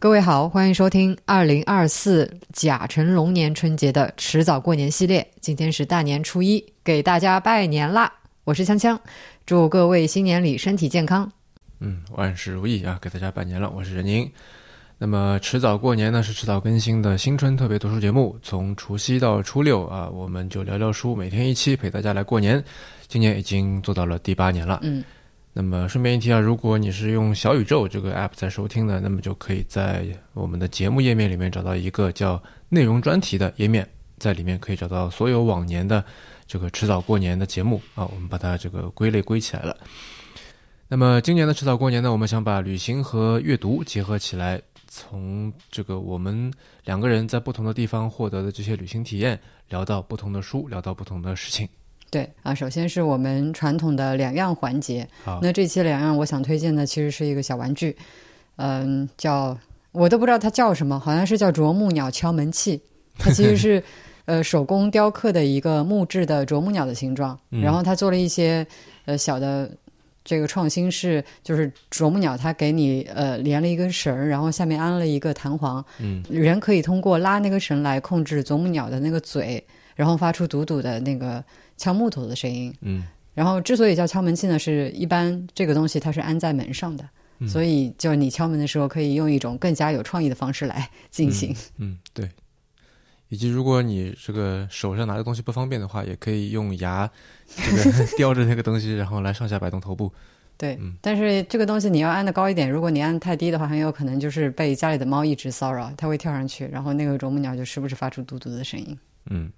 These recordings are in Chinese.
各位好，欢迎收听二零二四甲辰龙年春节的迟早过年系列。今天是大年初一，给大家拜年啦！我是锵锵，祝各位新年里身体健康。嗯，万事如意啊！给大家拜年了，我是任宁。那么迟早过年呢，是迟早更新的新春特别读书节目，从除夕到初六啊，我们就聊聊书，每天一期陪大家来过年。今年已经做到了第八年了。嗯。那么顺便一提啊，如果你是用小宇宙这个 app 在收听的，那么就可以在我们的节目页面里面找到一个叫内容专题的页面，在里面可以找到所有往年的这个迟早过年的节目啊，我们把它这个归类归起来了。那么今年的迟早过年呢，我们想把旅行和阅读结合起来，从这个我们两个人在不同的地方获得的这些旅行体验，聊到不同的书，聊到不同的事情。对啊，首先是我们传统的两样环节。那这期两样，我想推荐的其实是一个小玩具，嗯，叫我都不知道它叫什么，好像是叫啄木鸟敲门器。它其实是 呃手工雕刻的一个木质的啄木鸟的形状，然后它做了一些呃小的这个创新是，就是啄木鸟它给你呃连了一根绳儿，然后下面安了一个弹簧，嗯，人可以通过拉那个绳来控制啄木鸟的那个嘴，然后发出嘟嘟的那个。敲木头的声音，嗯，然后之所以叫敲门器呢，是一般这个东西它是安在门上的，所以就你敲门的时候可以用一种更加有创意的方式来进行。嗯，对。以及如果你这个手上拿的东西不方便的话，也可以用牙这个 叼着那个东西，然后来上下摆动头部。对，但是这个东西你要按的高一点，如果你按太低的话，很有可能就是被家里的猫一直骚扰，它会跳上去，然后那个啄木鸟就时不时发出嘟嘟的声音。嗯。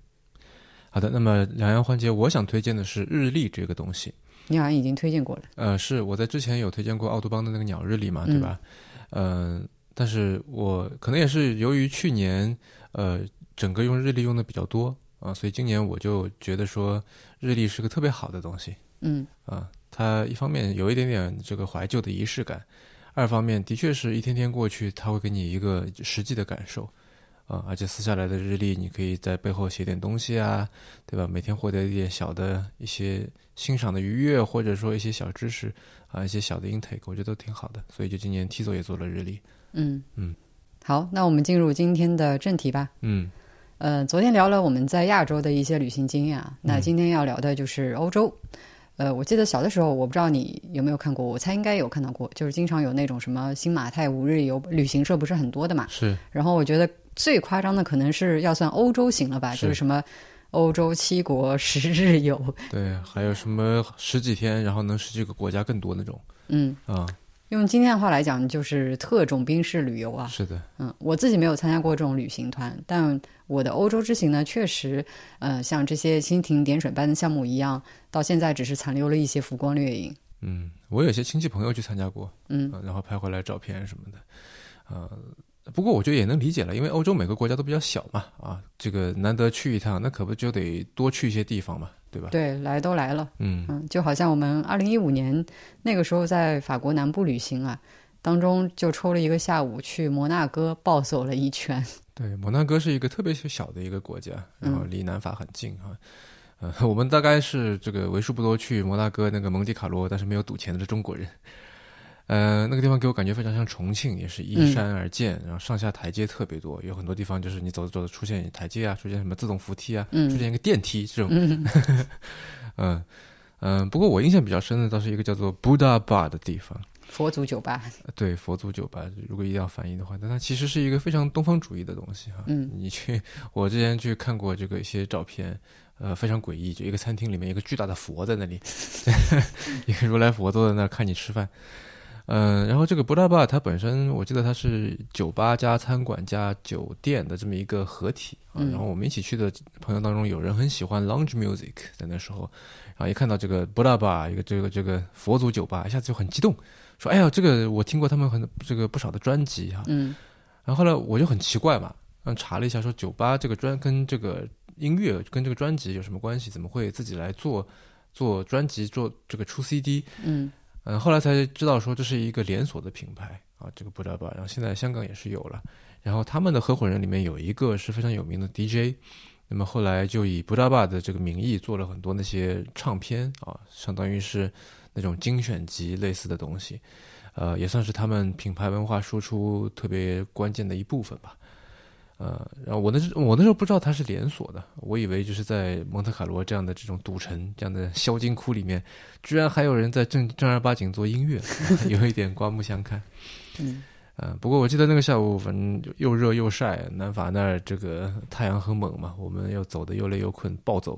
好的，那么两样环节，我想推荐的是日历这个东西。你好像已经推荐过了。呃，是我在之前有推荐过奥杜邦的那个鸟日历嘛，对吧？嗯，但是我可能也是由于去年呃整个用日历用的比较多啊，所以今年我就觉得说日历是个特别好的东西。嗯。啊，它一方面有一点点这个怀旧的仪式感，二方面的确是一天天过去，它会给你一个实际的感受。啊，而且撕下来的日历，你可以在背后写点东西啊，对吧？每天获得一点小的一些欣赏的愉悦，或者说一些小知识啊，一些小的 intake，我觉得都挺好的。所以就今年 T 座也做了日历。嗯嗯，好，那我们进入今天的正题吧。嗯，呃，昨天聊了我们在亚洲的一些旅行经验啊，那今天要聊的就是欧洲。呃，我记得小的时候，我不知道你有没有看过，我猜应该有看到过，就是经常有那种什么新马泰五日游旅行社，不是很多的嘛？是。然后我觉得。最夸张的可能是要算欧洲行了吧，就是什么欧洲七国十日游，对，还有什么十几天，然后能十几个国家更多那种。嗯啊，用今天的话来讲，就是特种兵式旅游啊。是的，嗯，我自己没有参加过这种旅行团，但我的欧洲之行呢，确实，呃，像这些蜻蜓点水般的项目一样，到现在只是残留了一些浮光掠影。嗯，我有些亲戚朋友去参加过，嗯，然后拍回来照片什么的，呃。不过我觉得也能理解了，因为欧洲每个国家都比较小嘛，啊，这个难得去一趟，那可不就得多去一些地方嘛，对吧？对，来都来了，嗯嗯，就好像我们二零一五年那个时候在法国南部旅行啊，当中就抽了一个下午去摩纳哥暴走了一圈。对，摩纳哥是一个特别小的一个国家，然后离南法很近啊，呃，我们大概是这个为数不多去摩纳哥那个蒙迪卡罗，但是没有赌钱的中国人。呃，那个地方给我感觉非常像重庆，也是依山而建，然后上下台阶特别多，有很多地方就是你走着走着出现台阶啊，出现什么自动扶梯啊，出现一个电梯这种。嗯嗯，不过我印象比较深的倒是一个叫做 Buddha Bar 的地方，佛祖酒吧。对，佛祖酒吧，如果一定要翻译的话，但它其实是一个非常东方主义的东西哈。嗯，你去，我之前去看过这个一些照片，呃，非常诡异，就一个餐厅里面一个巨大的佛在那里，一个如来佛坐在那儿看你吃饭。嗯，然后这个布拉巴它本身，我记得它是酒吧加餐馆加酒店的这么一个合体啊。然后我们一起去的朋友当中，有人很喜欢 lounge music，在那时候，然后一看到这个布拉巴一个这个这个佛祖酒吧，一下子就很激动，说：“哎呀，这个我听过他们很这个不少的专辑哈。”嗯。然后后来我就很奇怪嘛，嗯，查了一下，说酒吧这个专跟这个音乐跟这个专辑有什么关系？怎么会自己来做做专辑做这个出 CD？嗯。嗯，后来才知道说这是一个连锁的品牌啊，这个布拉巴，然后现在香港也是有了，然后他们的合伙人里面有一个是非常有名的 DJ，那么后来就以布达巴的这个名义做了很多那些唱片啊，相当于是那种精选集类似的东西，呃，也算是他们品牌文化输出特别关键的一部分吧。呃，然后我那时我那时候不知道它是连锁的，我以为就是在蒙特卡罗这样的这种赌城、这样的销金窟里面，居然还有人在正正儿八经做音乐，有一点刮目相看。嗯，呃，不过我记得那个下午，反正又热又晒，南法那儿这个太阳很猛嘛，我们又走的又累又困，暴走。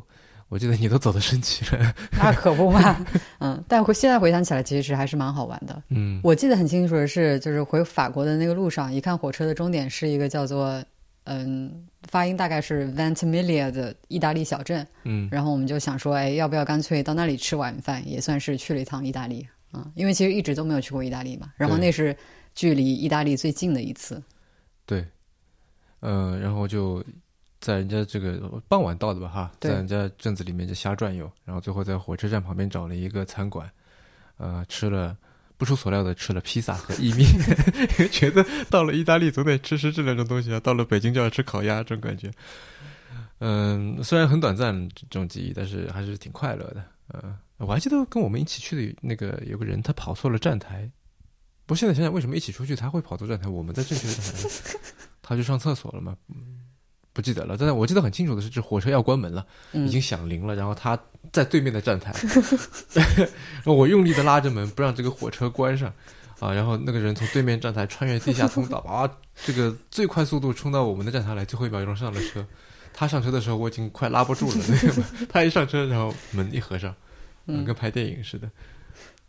我记得你都走的生气了，那可不嘛。嗯，但回现在回想起来，其实还是蛮好玩的。嗯，我记得很清楚的是，就是回法国的那个路上，一看火车的终点是一个叫做。嗯，发音大概是 Ventimiglia 的意大利小镇。嗯，然后我们就想说，哎，要不要干脆到那里吃晚饭，也算是去了一趟意大利啊？因为其实一直都没有去过意大利嘛。然后那是距离意大利最近的一次。对，嗯，然后就在人家这个傍晚到的吧，哈，在人家镇子里面就瞎转悠，然后最后在火车站旁边找了一个餐馆，呃，吃了。不出所料的吃了披萨和意面，觉得到了意大利总得吃吃这两种东西啊，到了北京就要吃烤鸭这种感觉。嗯，虽然很短暂这种记忆，但是还是挺快乐的。嗯，我还记得跟我们一起去的那个有个人，他跑错了站台。不过现在想想，为什么一起出去他会跑错站台？我们在正确的站台，他去上厕所了嘛？不记得了，但是我记得很清楚的是，这火车要关门了，已经响铃了，然后他在对面的站台，我用力的拉着门，不让这个火车关上，啊，然后那个人从对面站台穿越地下通道，啊，这个最快速度冲到我们的站台来，最后一秒钟上了车。他上车的时候，我已经快拉不住了，那个他一上车，然后门一合上，跟拍电影似的。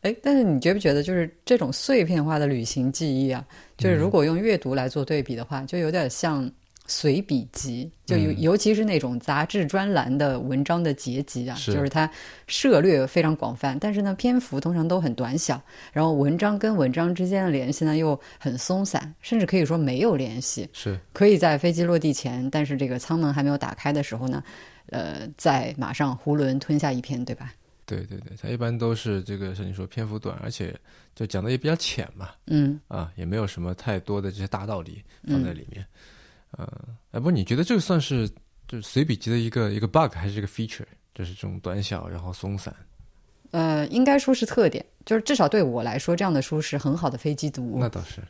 哎，但是你觉不觉得，就是这种碎片化的旅行记忆啊，就是如果用阅读来做对比的话，就有点像。随笔集，就尤尤其是那种杂志专栏的文章的结集啊，就是它涉略非常广泛，但是呢篇幅通常都很短小，然后文章跟文章之间的联系呢又很松散，甚至可以说没有联系。是可以在飞机落地前，但是这个舱门还没有打开的时候呢，呃，在马上囫囵吞下一篇，对吧？对对对，它一般都是这个像你说篇幅短，而且就讲的也比较浅嘛，嗯啊，也没有什么太多的这些大道理放在里面。嗯，哎，不，你觉得这个算是就是随笔集的一个一个 bug 还是一个 feature？就是这种短小然后松散。呃，应该说是特点，就是至少对我来说，这样的书是很好的飞机读物。那倒是，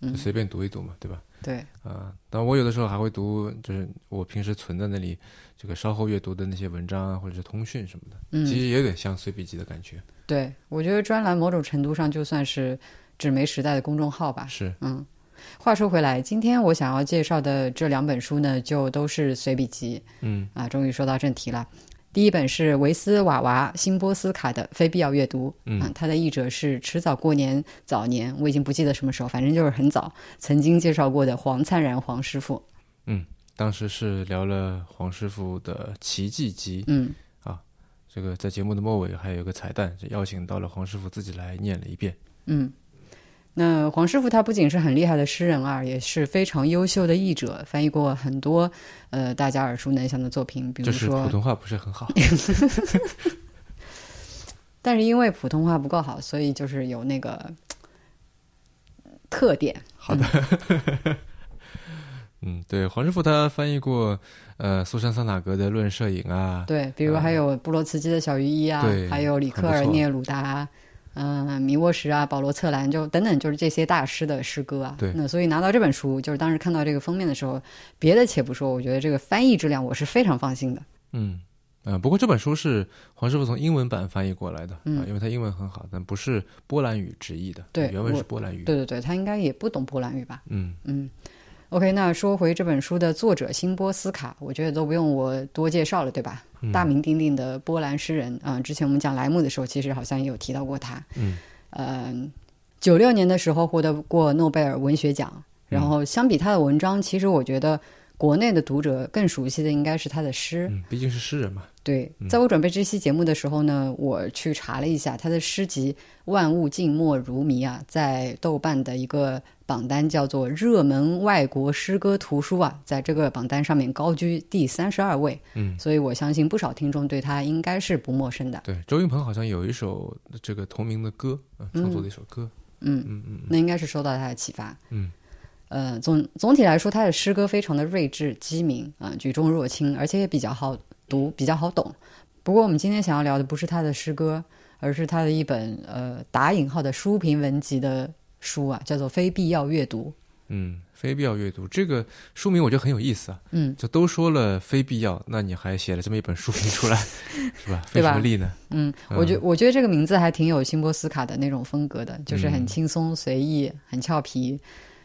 嗯随便读一读嘛，对吧？对。啊，但我有的时候还会读，就是我平时存在那里这个稍后阅读的那些文章啊，或者是通讯什么的，嗯，其实也有点像随笔集的感觉。对，我觉得专栏某种程度上就算是纸媒时代的公众号吧。是，嗯。话说回来，今天我想要介绍的这两本书呢，就都是随笔集。嗯啊，终于说到正题了。第一本是维斯瓦娃辛波斯卡的《非必要阅读》。嗯，他的译者是迟早过年早年，我已经不记得什么时候，反正就是很早曾经介绍过的黄灿然黄师傅。嗯，当时是聊了黄师傅的奇迹集。嗯啊，这个在节目的末尾还有个彩蛋，就邀请到了黄师傅自己来念了一遍。嗯。那黄师傅他不仅是很厉害的诗人啊，也是非常优秀的译者，翻译过很多呃大家耳熟能详的作品，比如说普通话不是很好 但是因为普通话不够好，所以就是有那个特点。好的，嗯，对，黄师傅他翻译过呃苏珊桑塔格的《论摄影》啊，对，比如还有布罗茨基的《小鱼衣》啊，还有里克尔涅鲁达。嗯，米沃什啊，保罗策兰就等等，就是这些大师的诗歌啊。对。那所以拿到这本书，就是当时看到这个封面的时候，别的且不说，我觉得这个翻译质量我是非常放心的。嗯，呃，不过这本书是黄师傅从英文版翻译过来的，嗯，因为他英文很好，但不是波兰语直译的。对，原文是波兰语。对对对，他应该也不懂波兰语吧？嗯嗯。OK，那说回这本书的作者辛波斯卡，我觉得都不用我多介绍了，对吧？大名鼎鼎的波兰诗人啊，之前我们讲莱姆的时候，其实好像也有提到过他。嗯。嗯，九六年的时候获得过诺贝尔文学奖。然后相比他的文章，其实我觉得国内的读者更熟悉的应该是他的诗。嗯，毕竟是诗人嘛。对，在我准备这期节目的时候呢，我去查了一下他的诗集《万物静默如谜》啊，在豆瓣的一个榜单叫做“热门外国诗歌图书”啊，在这个榜单上面高居第三十二位。嗯，所以我相信不少听众对他应该是不陌生的。对，周云鹏好像有一首这个同名的歌，创作的一首歌。嗯嗯嗯，那应该是受到他的启发。嗯。呃，总总体来说，他的诗歌非常的睿智机敏啊，举重若轻，而且也比较好读，比较好懂。不过，我们今天想要聊的不是他的诗歌，而是他的一本呃打引号的书评文集的书啊，叫做《非必要阅读》。嗯，非必要阅读这个书名我觉得很有意思啊。嗯，就都说了非必要，那你还写了这么一本书评出来，是吧？费什么力呢？嗯，我觉我觉得这个名字还挺有辛波斯卡的那种风格的，就是很轻松随意，很俏皮。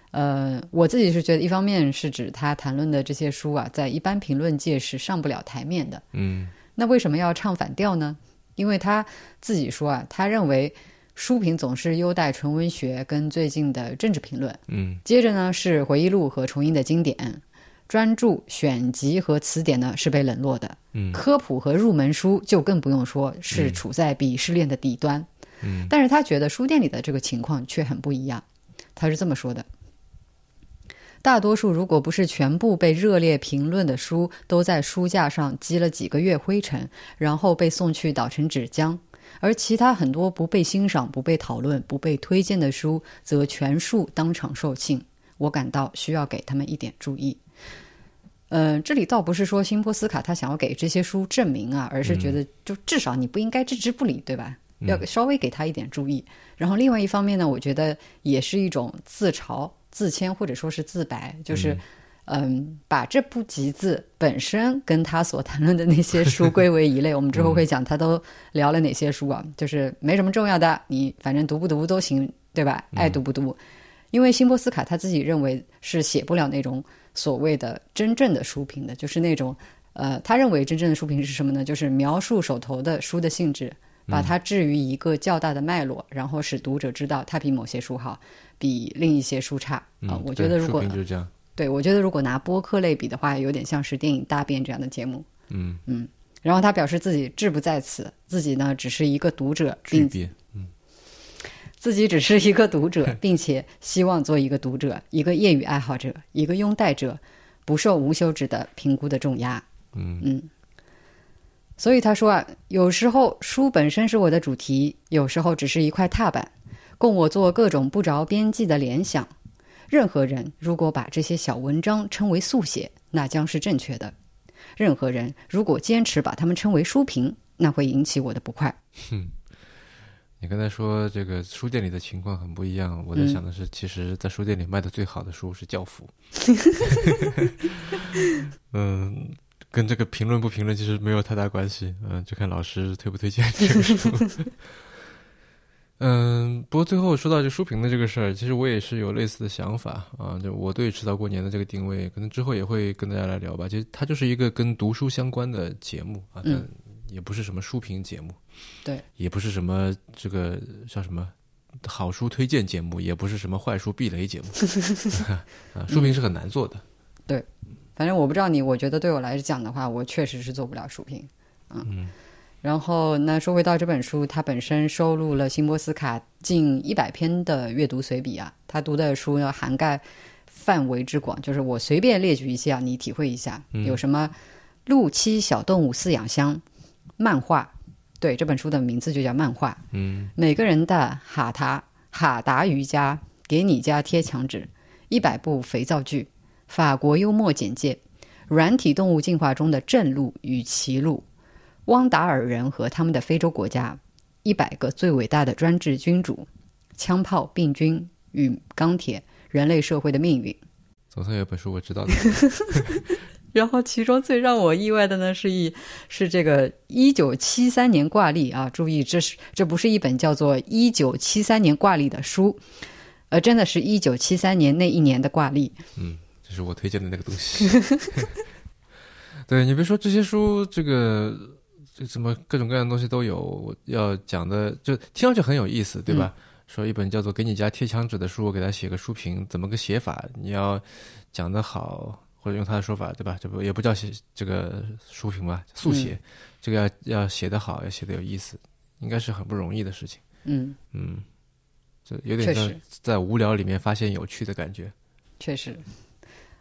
呃，我自己是觉得，一方面是指他谈论的这些书啊，在一般评论界是上不了台面的。嗯，那为什么要唱反调呢？因为他自己说啊，他认为。书评总是优待纯文学跟最近的政治评论，嗯，接着呢是回忆录和重印的经典，专著选集和词典呢是被冷落的，嗯，科普和入门书就更不用说，是处在鄙视链的底端，嗯，但是他觉得书店里的这个情况却很不一样，他是这么说的：大多数如果不是全部被热烈评论的书，都在书架上积了几个月灰尘，然后被送去捣成纸浆。而其他很多不被欣赏、不被讨论、不被推荐的书，则全数当场售罄。我感到需要给他们一点注意。呃，这里倒不是说辛波斯卡他想要给这些书证明啊，而是觉得就至少你不应该置之不理，对吧？要稍微给他一点注意。然后另外一方面呢，我觉得也是一种自嘲、自谦或者说是自白，就是。嗯，把这部集子本身跟他所谈论的那些书归为一类。我们之后会讲他都聊了哪些书啊？就是没什么重要的，你反正读不读都行，对吧？爱读不读。因为辛波斯卡他自己认为是写不了那种所谓的真正的书评的，就是那种呃，他认为真正的书评是什么呢？就是描述手头的书的性质，把它置于一个较大的脉络，然后使读者知道它比某些书好，比另一些书差啊。我觉得如果就是这样。对，我觉得如果拿播客类比的话，有点像是电影大便这样的节目。嗯嗯，然后他表示自己志不在此，自己呢只是一个读者，并嗯，自己只是一个读者，并且希望做一个读者，一个业余爱好者，一个拥戴者，不受无休止的评估的重压。嗯嗯，所以他说啊，有时候书本身是我的主题，有时候只是一块踏板，供我做各种不着边际的联想。任何人如果把这些小文章称为速写，那将是正确的；任何人如果坚持把它们称为书评，那会引起我的不快。哼，你刚才说这个书店里的情况很不一样，我在想的是，其实，在书店里卖的最好的书是《教父》。嗯，跟这个评论不评论其实没有太大关系。嗯，就看老师推不推荐这个书。嗯，不过最后说到这书评的这个事儿，其实我也是有类似的想法啊。就我对迟早过年的这个定位，可能之后也会跟大家来聊吧。其实它就是一个跟读书相关的节目啊，但也不是什么书评节目，对，也不是什么这个叫什么好书推荐节目，也不是什么坏书避雷节目 啊。书评是很难做的。对，反正我不知道你，我觉得对我来讲的话，我确实是做不了书评。嗯。然后，那说回到这本书，它本身收录了辛波斯卡近一百篇的阅读随笔啊。他读的书要涵盖范围之广，就是我随便列举一些啊，你体会一下，有什么《陆栖小动物饲养箱》漫画，对，这本书的名字就叫漫画。嗯，每个人的哈达哈达瑜伽，给你家贴墙纸，一百部肥皂剧，法国幽默简介，软体动物进化中的正路与歧路。汪达尔人和他们的非洲国家，一百个最伟大的专制君主，枪炮、病菌与钢铁，人类社会的命运。总算有本书我知道的。然后其中最让我意外的呢，是一是这个一九七三年挂历啊！注意，这是这不是一本叫做一九七三年挂历的书，呃真的是一九七三年那一年的挂历。嗯，这是我推荐的那个东西。对你别说这些书，这个。这什么各种各样的东西都有，我要讲的就听上去很有意思，对吧？说一本叫做《给你家贴墙纸》的书，我给他写个书评，怎么个写法？你要讲得好，或者用他的说法，对吧？这不也不叫写这个书评吧？速写，这个要要写得好，要写得有意思，应该是很不容易的事情。嗯嗯，这有点像在无聊里面发现有趣的感觉。确实。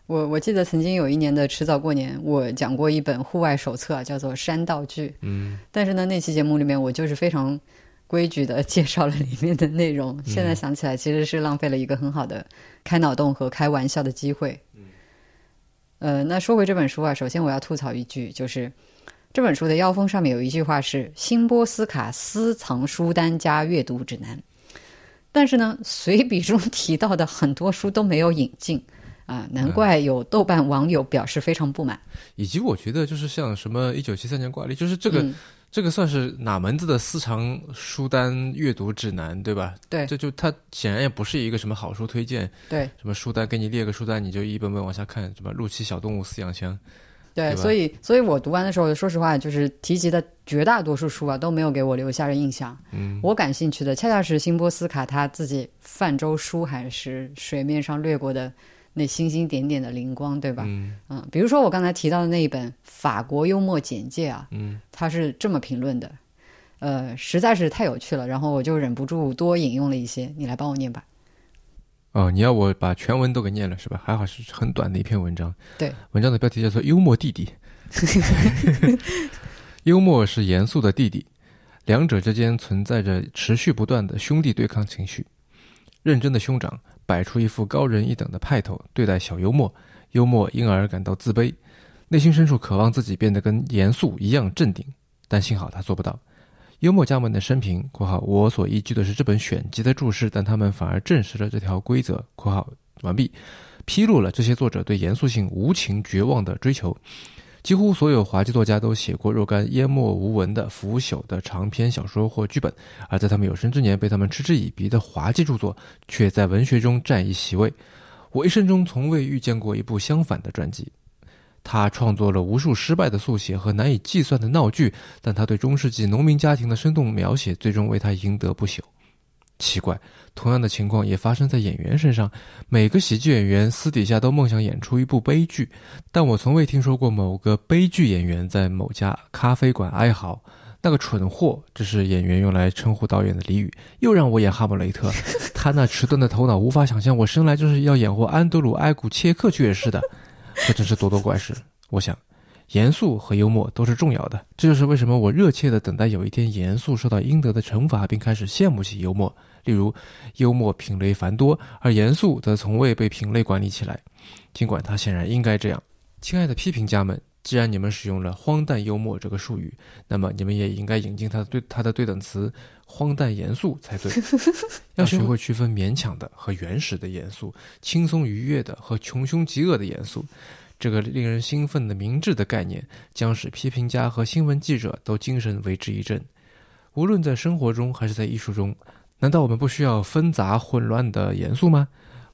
我我记得曾经有一年的迟早过年，我讲过一本户外手册，叫做《山道具》。嗯，但是呢，那期节目里面我就是非常规矩的 介绍了里面的内容。现在想起来，其实是浪费了一个很好的开脑洞和开玩笑的机会。嗯，呃，那说回这本书啊，首先我要吐槽一句，就是这本书的腰封上面有一句话是“新波斯卡私藏书单加阅读指南”，但是呢，随笔中提到的很多书都没有引进啊，难怪有豆瓣网友表示非常不满。以及我觉得，就是像什么一九七三年挂历，就是这个这个算是哪门子的私藏书单阅读指南，对吧？对，这就它显然也不是一个什么好书推荐，对，什么书单给你列个书单，你就一本本往下看，什么《陆奇小动物饲养箱》。对，所以，所以我读完的时候，说实话，就是提及的绝大多数书啊，都没有给我留下印象。嗯，我感兴趣的恰恰是辛波斯卡他自己泛舟书还是水面上掠过的那星星点点的灵光，对吧？嗯嗯，比如说我刚才提到的那一本《法国幽默简介》啊，嗯，他是这么评论的，呃，实在是太有趣了，然后我就忍不住多引用了一些，你来帮我念吧。哦，你要我把全文都给念了是吧？还好是很短的一篇文章。对，文章的标题叫做《幽默弟弟》。幽默是严肃的弟弟，两者之间存在着持续不断的兄弟对抗情绪。认真的兄长摆出一副高人一等的派头对待小幽默，幽默因而感到自卑，内心深处渴望自己变得跟严肃一样镇定，但幸好他做不到。幽默家们的生平（括号我所依据的是这本选集的注释，但他们反而证实了这条规则）（括号完毕），披露了这些作者对严肃性无情绝望的追求。几乎所有滑稽作家都写过若干淹没无闻的腐朽的长篇小说或剧本，而在他们有生之年被他们嗤之以鼻的滑稽著作，却在文学中占一席位。我一生中从未遇见过一部相反的传记。他创作了无数失败的速写和难以计算的闹剧，但他对中世纪农民家庭的生动描写，最终为他赢得不朽。奇怪，同样的情况也发生在演员身上。每个喜剧演员私底下都梦想演出一部悲剧，但我从未听说过某个悲剧演员在某家咖啡馆哀嚎。那个蠢货，这是演员用来称呼导演的俚语。又让我演哈姆雷特，他那迟钝的头脑无法想象我生来就是要演活安德鲁·埃古切克爵士的。这真是咄咄怪事。我想，严肃和幽默都是重要的。这就是为什么我热切地等待有一天严肃受到应得的惩罚，并开始羡慕起幽默。例如，幽默品类繁多，而严肃则从未被品类管理起来，尽管它显然应该这样。亲爱的批评家们，既然你们使用了“荒诞幽默”这个术语，那么你们也应该引进它的对它的对等词“荒诞严肃”才对。要学会区分勉强的和原始的严肃，轻松愉悦的和穷凶极恶的严肃。这个令人兴奋的明智的概念，将使批评家和新闻记者都精神为之一振。无论在生活中还是在艺术中。难道我们不需要纷杂混乱的严肃吗？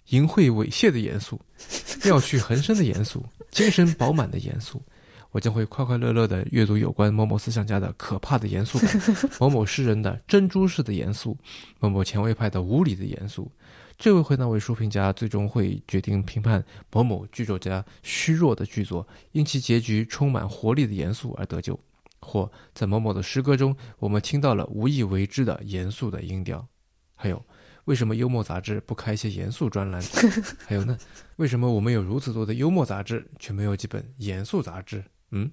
淫秽猥亵的严肃，妙趣横生的严肃，精神饱满的严肃。我将会快快乐乐地阅读有关某某思想家的可怕的严肃感，某某诗人的珍珠式的严肃，某某前卫派的无理的严肃。这位会那位书评家最终会决定评判某某剧作家虚弱的剧作，因其结局充满活力的严肃而得救。或在某某的诗歌中，我们听到了无意为之的严肃的音调。还有，为什么幽默杂志不开一些严肃专栏？还有呢，为什么我们有如此多的幽默杂志，却没有几本严肃杂志？嗯，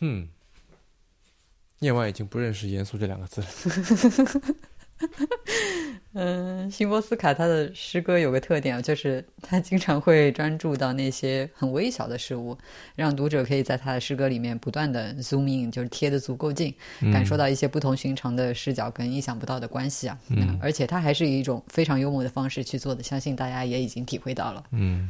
嗯，念完已经不认识“严肃”这两个字了。嗯，辛波斯卡他的诗歌有个特点啊，就是他经常会专注到那些很微小的事物，让读者可以在他的诗歌里面不断的 zoom in，就是贴的足够近，感受到一些不同寻常的视角跟意想不到的关系啊。嗯，而且他还是以一种非常幽默的方式去做的，相信大家也已经体会到了。嗯，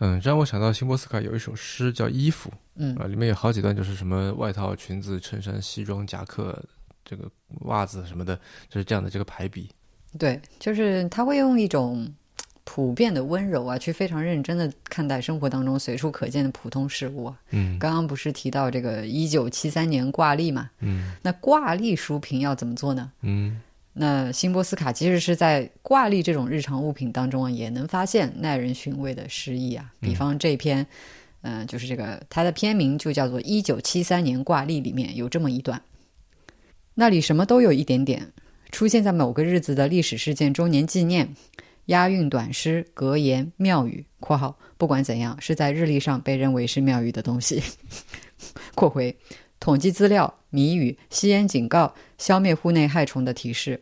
嗯，让我想到辛波斯卡有一首诗叫《衣服》，嗯啊，里面有好几段就是什么外套、裙子、衬衫、西装、夹克。这个袜子什么的，就是这样的这个排比。对，就是他会用一种普遍的温柔啊，去非常认真的看待生活当中随处可见的普通事物啊。嗯，刚刚不是提到这个一九七三年挂历嘛？嗯，那挂历书评要怎么做呢？嗯，那辛波斯卡其实是在挂历这种日常物品当中啊，也能发现耐人寻味的诗意啊。比方这篇，嗯，就是这个它的片名就叫做《一九七三年挂历》，里面有这么一段。那里什么都有一点点，出现在某个日子的历史事件周年纪念、押韵短诗、格言、妙语（括号不管怎样是在日历上被认为是妙语的东西 ）（括回统计资料、谜语、吸烟警告、消灭户内害虫的提示）。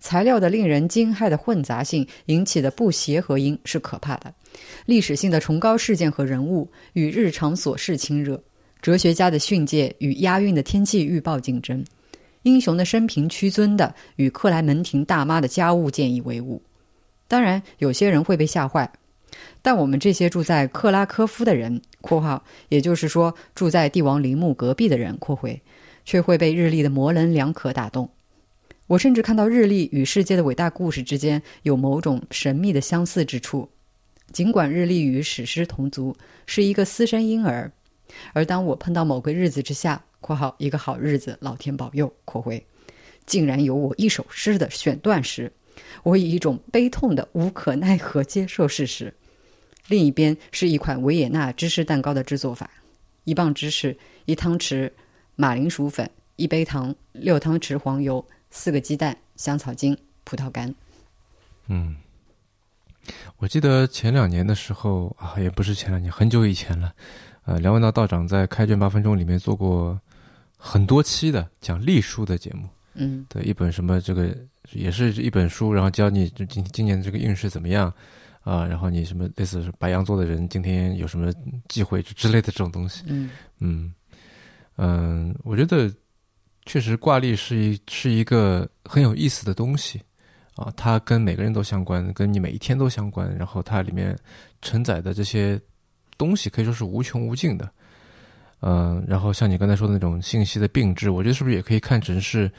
材料的令人惊骇的混杂性引起的不协和音是可怕的，历史性的崇高事件和人物与日常琐事亲热，哲学家的训诫与押韵的天气预报竞争，英雄的生平屈尊的与克莱门廷大妈的家务建议为伍。当然，有些人会被吓坏，但我们这些住在克拉科夫的人（括号）也就是说住在帝王陵墓隔壁的人（括回）却会被日历的模棱两可打动。我甚至看到日历与世界的伟大故事之间有某种神秘的相似之处，尽管日历与史诗同族，是一个私生婴儿。而当我碰到某个日子之下（括号一个好日子，老天保佑）（括回）竟然有我一首诗的选段时，我以一种悲痛的无可奈何接受事实。另一边是一款维也纳芝士蛋糕的制作法：一磅芝士，一汤匙马铃薯粉，一杯糖，六汤匙黄油。四个鸡蛋、香草精、葡萄干。嗯，我记得前两年的时候啊，也不是前两年，很久以前了。呃，梁文道道长在《开卷八分钟》里面做过很多期的讲隶书的节目。嗯，对，一本什么这个也是一本书，然后教你今今年这个运势怎么样啊？然后你什么类似是白羊座的人今天有什么忌讳之类的这种东西。嗯嗯嗯，我觉得。确实，挂历是一是一个很有意思的东西，啊，它跟每个人都相关，跟你每一天都相关。然后它里面承载的这些东西可以说是无穷无尽的，嗯，然后像你刚才说的那种信息的并置，我觉得是不是也可以看成是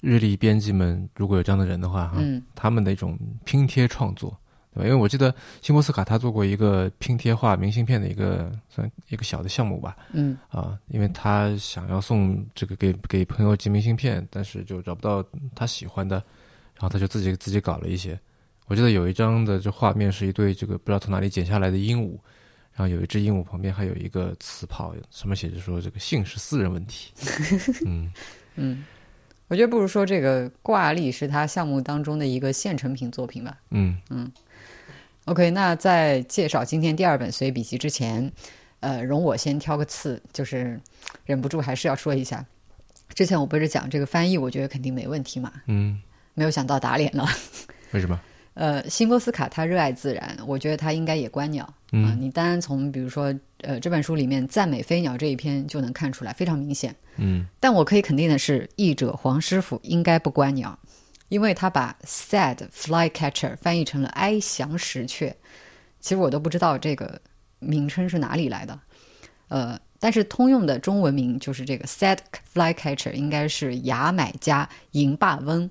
日历编辑们如果有这样的人的话，哈，他们的一种拼贴创作。对吧因为我记得辛波斯卡他做过一个拼贴画明信片的一个算一个小的项目吧，嗯啊，因为他想要送这个给给朋友寄明信片，但是就找不到他喜欢的，然后他就自己自己搞了一些。我记得有一张的这画面是一对这个不知道从哪里剪下来的鹦鹉，然后有一只鹦鹉旁边还有一个词炮，上面写着说这个姓是私人问题。嗯嗯，我觉得不如说这个挂历是他项目当中的一个现成品作品吧。嗯嗯。OK，那在介绍今天第二本随笔集之前，呃，容我先挑个刺，就是忍不住还是要说一下。之前我不是讲这个翻译，我觉得肯定没问题嘛。嗯，没有想到打脸了。为什么？呃，辛波斯卡他热爱自然，我觉得他应该也观鸟啊。你单单从比如说呃这本书里面赞美飞鸟这一篇就能看出来，非常明显。嗯，但我可以肯定的是，译者黄师傅应该不观鸟。因为他把 “sad flycatcher” 翻译成了“哀翔石雀”，其实我都不知道这个名称是哪里来的。呃，但是通用的中文名就是这个 “sad flycatcher”，应该是牙买加银霸翁。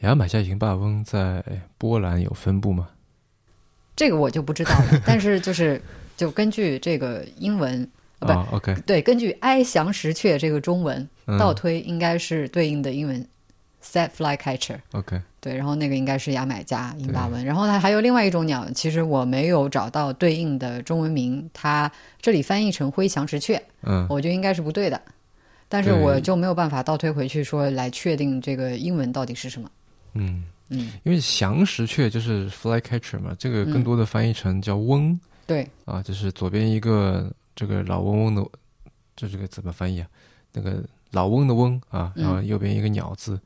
牙买加银霸翁在波兰有分布吗？这个我就不知道了。但是就是就根据这个英文，不，OK，对，根据“哀翔石雀”这个中文倒推，应该是对应的英文。Set flycatcher，OK，对，然后那个应该是牙买加英霸文，然后它还有另外一种鸟，其实我没有找到对应的中文名，它这里翻译成灰翔石雀，嗯，我觉得应该是不对的，但是我就没有办法倒推回去说来确定这个英文到底是什么，嗯嗯，因为翔石雀就是 flycatcher 嘛，这个更多的翻译成叫翁，对，啊，就是左边一个这个老翁翁的，这这个怎么翻译啊？那个老翁的翁啊，然后右边一个鸟字。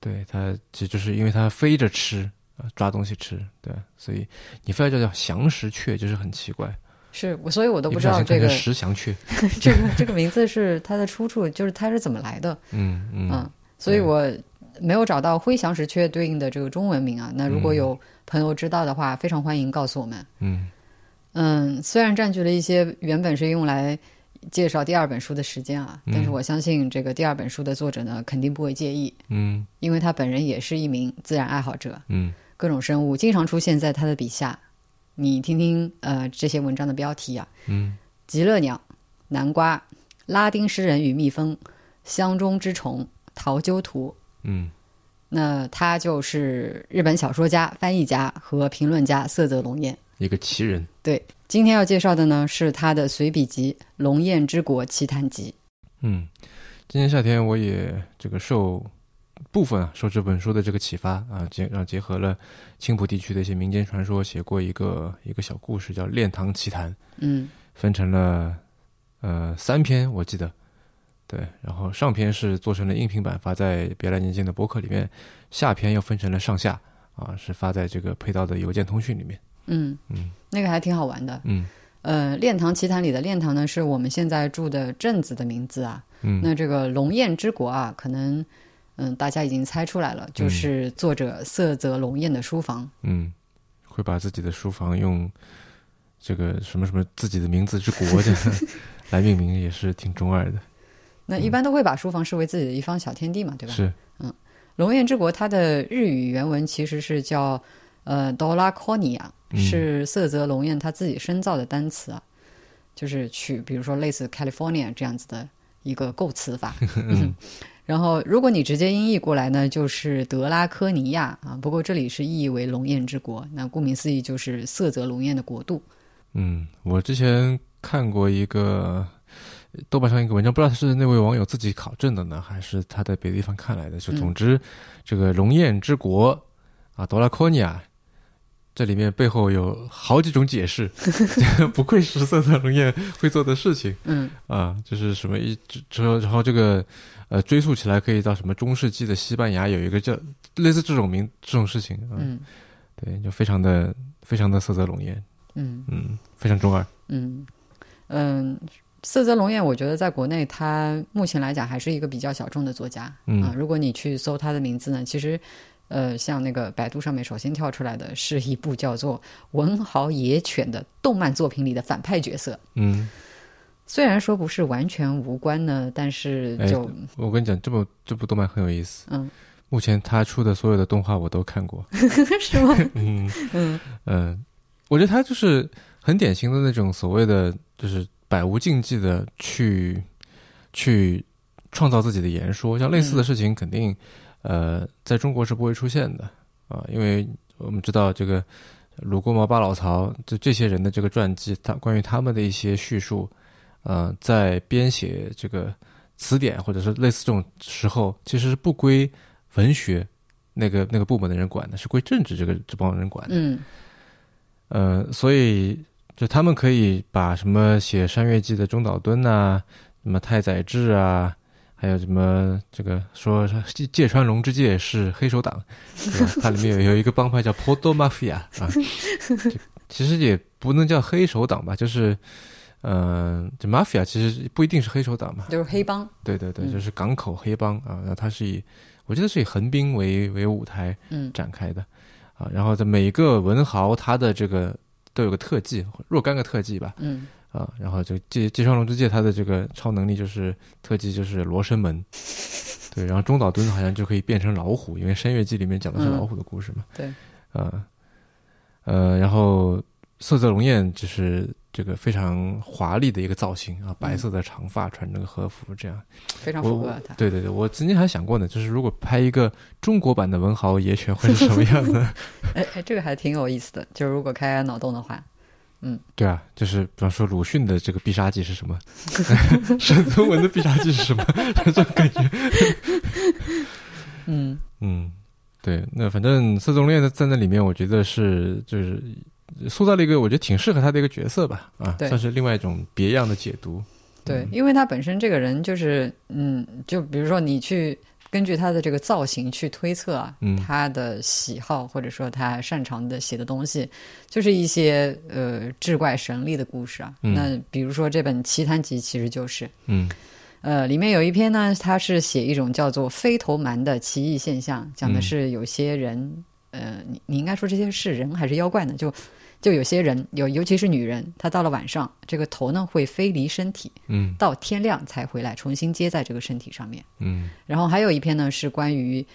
对它，其实就是因为它飞着吃啊，抓东西吃，对，所以你非要叫叫翔石雀，就是很奇怪。是我，所以我都不知道这个石翔雀，这个这个名字是它的出处，就是它是怎么来的？嗯嗯，所以我没有找到灰翔石雀对应的这个中文名啊。那如果有朋友知道的话，非常欢迎告诉我们。嗯嗯，虽然占据了一些原本是用来。介绍第二本书的时间啊，但是我相信这个第二本书的作者呢，肯定不会介意，嗯，因为他本人也是一名自然爱好者，嗯，各种生物经常出现在他的笔下。你听听，呃，这些文章的标题啊，嗯，极乐鸟、南瓜、拉丁诗人与蜜蜂、箱中之虫、桃鸠图，嗯，那他就是日本小说家、翻译家和评论家色泽龙彦，一个奇人，对。今天要介绍的呢是他的随笔集《龙彦之国奇谈集》。嗯，今年夏天我也这个受部分啊受这本书的这个启发啊，结让结合了青浦地区的一些民间传说，写过一个一个小故事，叫《炼堂奇谈》。嗯，分成了呃三篇，我记得对，然后上篇是做成了音频版发在别来年间的博客里面，下篇又分成了上下啊，是发在这个配套的邮件通讯里面。嗯嗯，那个还挺好玩的。嗯，呃，《练堂奇谭》里的练堂呢，是我们现在住的镇子的名字啊。嗯，那这个龙焰之国啊，可能嗯大家已经猜出来了，就是作者色泽龙焰的书房。嗯，会把自己的书房用这个什么什么自己的名字之国的 来命名，也是挺中二的。那一般都会把书房视为自己的一方小天地嘛，对吧？是，嗯，龙焰之国它的日语原文其实是叫呃 “Dolaconia”，是色泽龙焰他自己深造的单词啊，就是取比如说类似 California 这样子的一个构词法。然后如果你直接音译过来呢，就是德拉科尼亚啊。不过这里是意译为龙焰之国，那顾名思义就是色泽龙焰的国度。嗯，我之前看过一个。豆瓣上一个文章，不知道是那位网友自己考证的呢，还是他在别的地方看来的。就总之，这个龙焰之国啊，多拉科尼亚，这里面背后有好几种解释，不愧是色色龙焰会做的事情。嗯啊，就是什么一之后，然后这个呃追溯起来，可以到什么中世纪的西班牙有一个叫类似这种名这种事情。嗯，对，就非常的非常的色泽龙焰。嗯嗯，非常中二。嗯嗯。色泽龙彦，我觉得在国内，他目前来讲还是一个比较小众的作家。嗯，如果你去搜他的名字呢，其实，呃，像那个百度上面首先跳出来的是一部叫做《文豪野犬》的动漫作品里的反派角色。嗯，虽然说不是完全无关呢，但是就我跟你讲，这部这部动漫很有意思。嗯，目前他出的所有的动画我都看过。是吗？嗯嗯嗯，我觉得他就是很典型的那种所谓的就是。百无禁忌的去去创造自己的言说，像类似的事情，肯定呃，在中国是不会出现的啊，因为我们知道这个鲁国毛巴老曹，就这些人的这个传记，他关于他们的一些叙述，呃，在编写这个词典或者是类似这种时候，其实是不归文学那个那个部门的人管的，是归政治这个这帮人管的。嗯，呃，所以。就他们可以把什么写《山月记》的中岛敦呐，什么太宰治啊，还有什么这个说芥川龙之介是黑手党，对吧？它里面有有一个帮派叫 Podo Mafia 啊，其实也不能叫黑手党吧，就是嗯，这 Mafia 其实不一定是黑手党嘛，就是黑帮。对对对，就是港口黑帮啊。那它是以我记得是以横滨为为舞台展开的啊，然后在每一个文豪他的这个。都有个特技，若干个特技吧。嗯啊，然后就《借借双龙之介》，他的这个超能力就是特技，就是罗生门。对，然后中岛敦好像就可以变成老虎，因为《山月记》里面讲的是老虎的故事嘛。对，啊，呃，然后色泽龙彦就是这个非常华丽的一个造型啊，白色的长发，穿着个和服，这样非常符合他。对对对，我曾经还想过呢，就是如果拍一个中国版的文豪野犬会是什么样的？哎哎，这个还挺有意思的，就是如果开开脑洞的话，嗯，对啊，就是比方说鲁迅的这个必杀技是什么，沈从文的必杀技是什么，这种感觉。嗯嗯，对，那反正色泽龙彦在在那里面，我觉得是就是。塑造了一个我觉得挺适合他的一个角色吧，啊，算是另外一种别样的解读。对，因为他本身这个人就是，嗯，就比如说你去根据他的这个造型去推测啊，他的喜好或者说他擅长的写的东西，就是一些呃志怪神力的故事啊。那比如说这本《奇谈集》其实就是，嗯，呃，里面有一篇呢，他是写一种叫做飞头蛮的奇异现象，讲的是有些人，呃，你你应该说这些是人还是妖怪呢？就就有些人有，尤其是女人，她到了晚上，这个头呢会飞离身体，嗯，到天亮才回来，重新接在这个身体上面，嗯。然后还有一篇呢是关于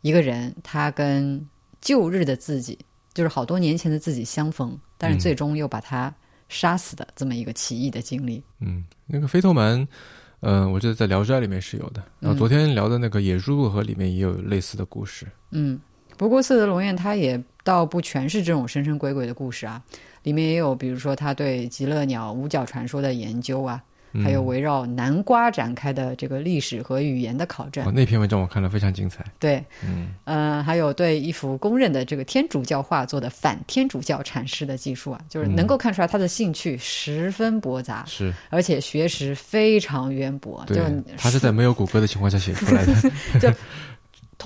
一个人，他跟旧日的自己，就是好多年前的自己相逢，但是最终又把他杀死的这么一个奇异的经历。嗯，那个飞头蛮，嗯，我记得在《聊斋》里面是有的，然后昨天聊的那个《野猪渡河》里面也有类似的故事。嗯，不过色泽龙院他也。倒不全是这种神神鬼鬼的故事啊，里面也有，比如说他对极乐鸟五角传说的研究啊，还有围绕南瓜展开的这个历史和语言的考证。那篇文章我看了非常精彩。对，嗯，呃，还有对一幅公认的这个天主教画作的反天主教阐释的技术啊，就是能够看出来他的兴趣十分博杂，是，而且学识非常渊博。对，他是在没有谷歌的情况下写出来的。就。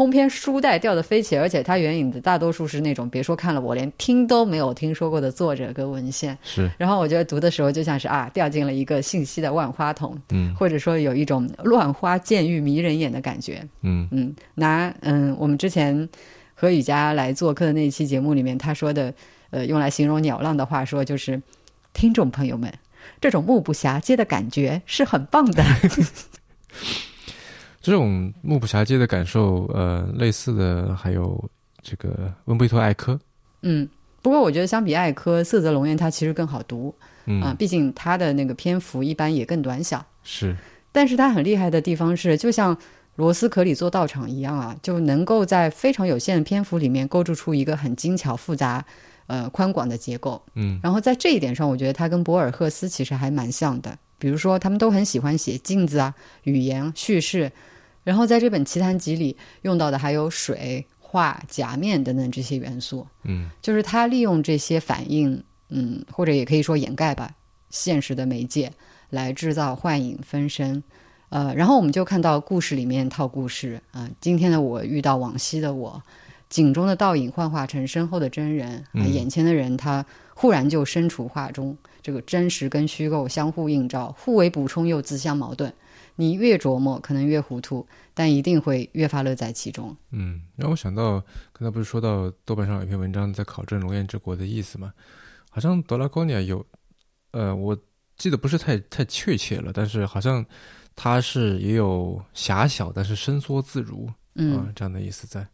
通篇书带掉的飞起，而且它援引的大多数是那种别说看了，我连听都没有听说过的作者跟文献。是，然后我觉得读的时候就像是啊，掉进了一个信息的万花筒，嗯，或者说有一种乱花渐欲迷人眼的感觉，嗯嗯。拿嗯，我们之前和雨佳来做客的那一期节目里面，他说的呃，用来形容鸟浪的话说，就是听众朋友们，这种目不暇接的感觉是很棒的。这种目不暇接的感受，呃，类似的还有这个温贝托·艾科。嗯，不过我觉得相比艾科，色泽龙彦它其实更好读。嗯啊，毕竟它的那个篇幅一般也更短小。是，但是它很厉害的地方是，就像罗斯可里做道场一样啊，就能够在非常有限的篇幅里面构筑出一个很精巧、复杂、呃宽广的结构。嗯，然后在这一点上，我觉得他跟博尔赫斯其实还蛮像的。比如说，他们都很喜欢写镜子啊、语言、叙事。然后在这本奇谈集里用到的还有水、画、假面等等这些元素。嗯，就是他利用这些反应，嗯，或者也可以说掩盖吧，现实的媒介来制造幻影分身。呃，然后我们就看到故事里面套故事啊，今天的我遇到往昔的我，景中的倒影幻化成身后的真人，眼前的人他忽然就身处画中，这个真实跟虚构相互映照，互为补充又自相矛盾。你越琢磨，可能越糊涂，但一定会越发乐在其中。嗯，让我想到刚才不是说到豆瓣上有一篇文章在考证龙焰之国的意思吗？好像德拉高尼亚有，呃，我记得不是太太确切了，但是好像它是也有狭小但是伸缩自如啊这样的意思在。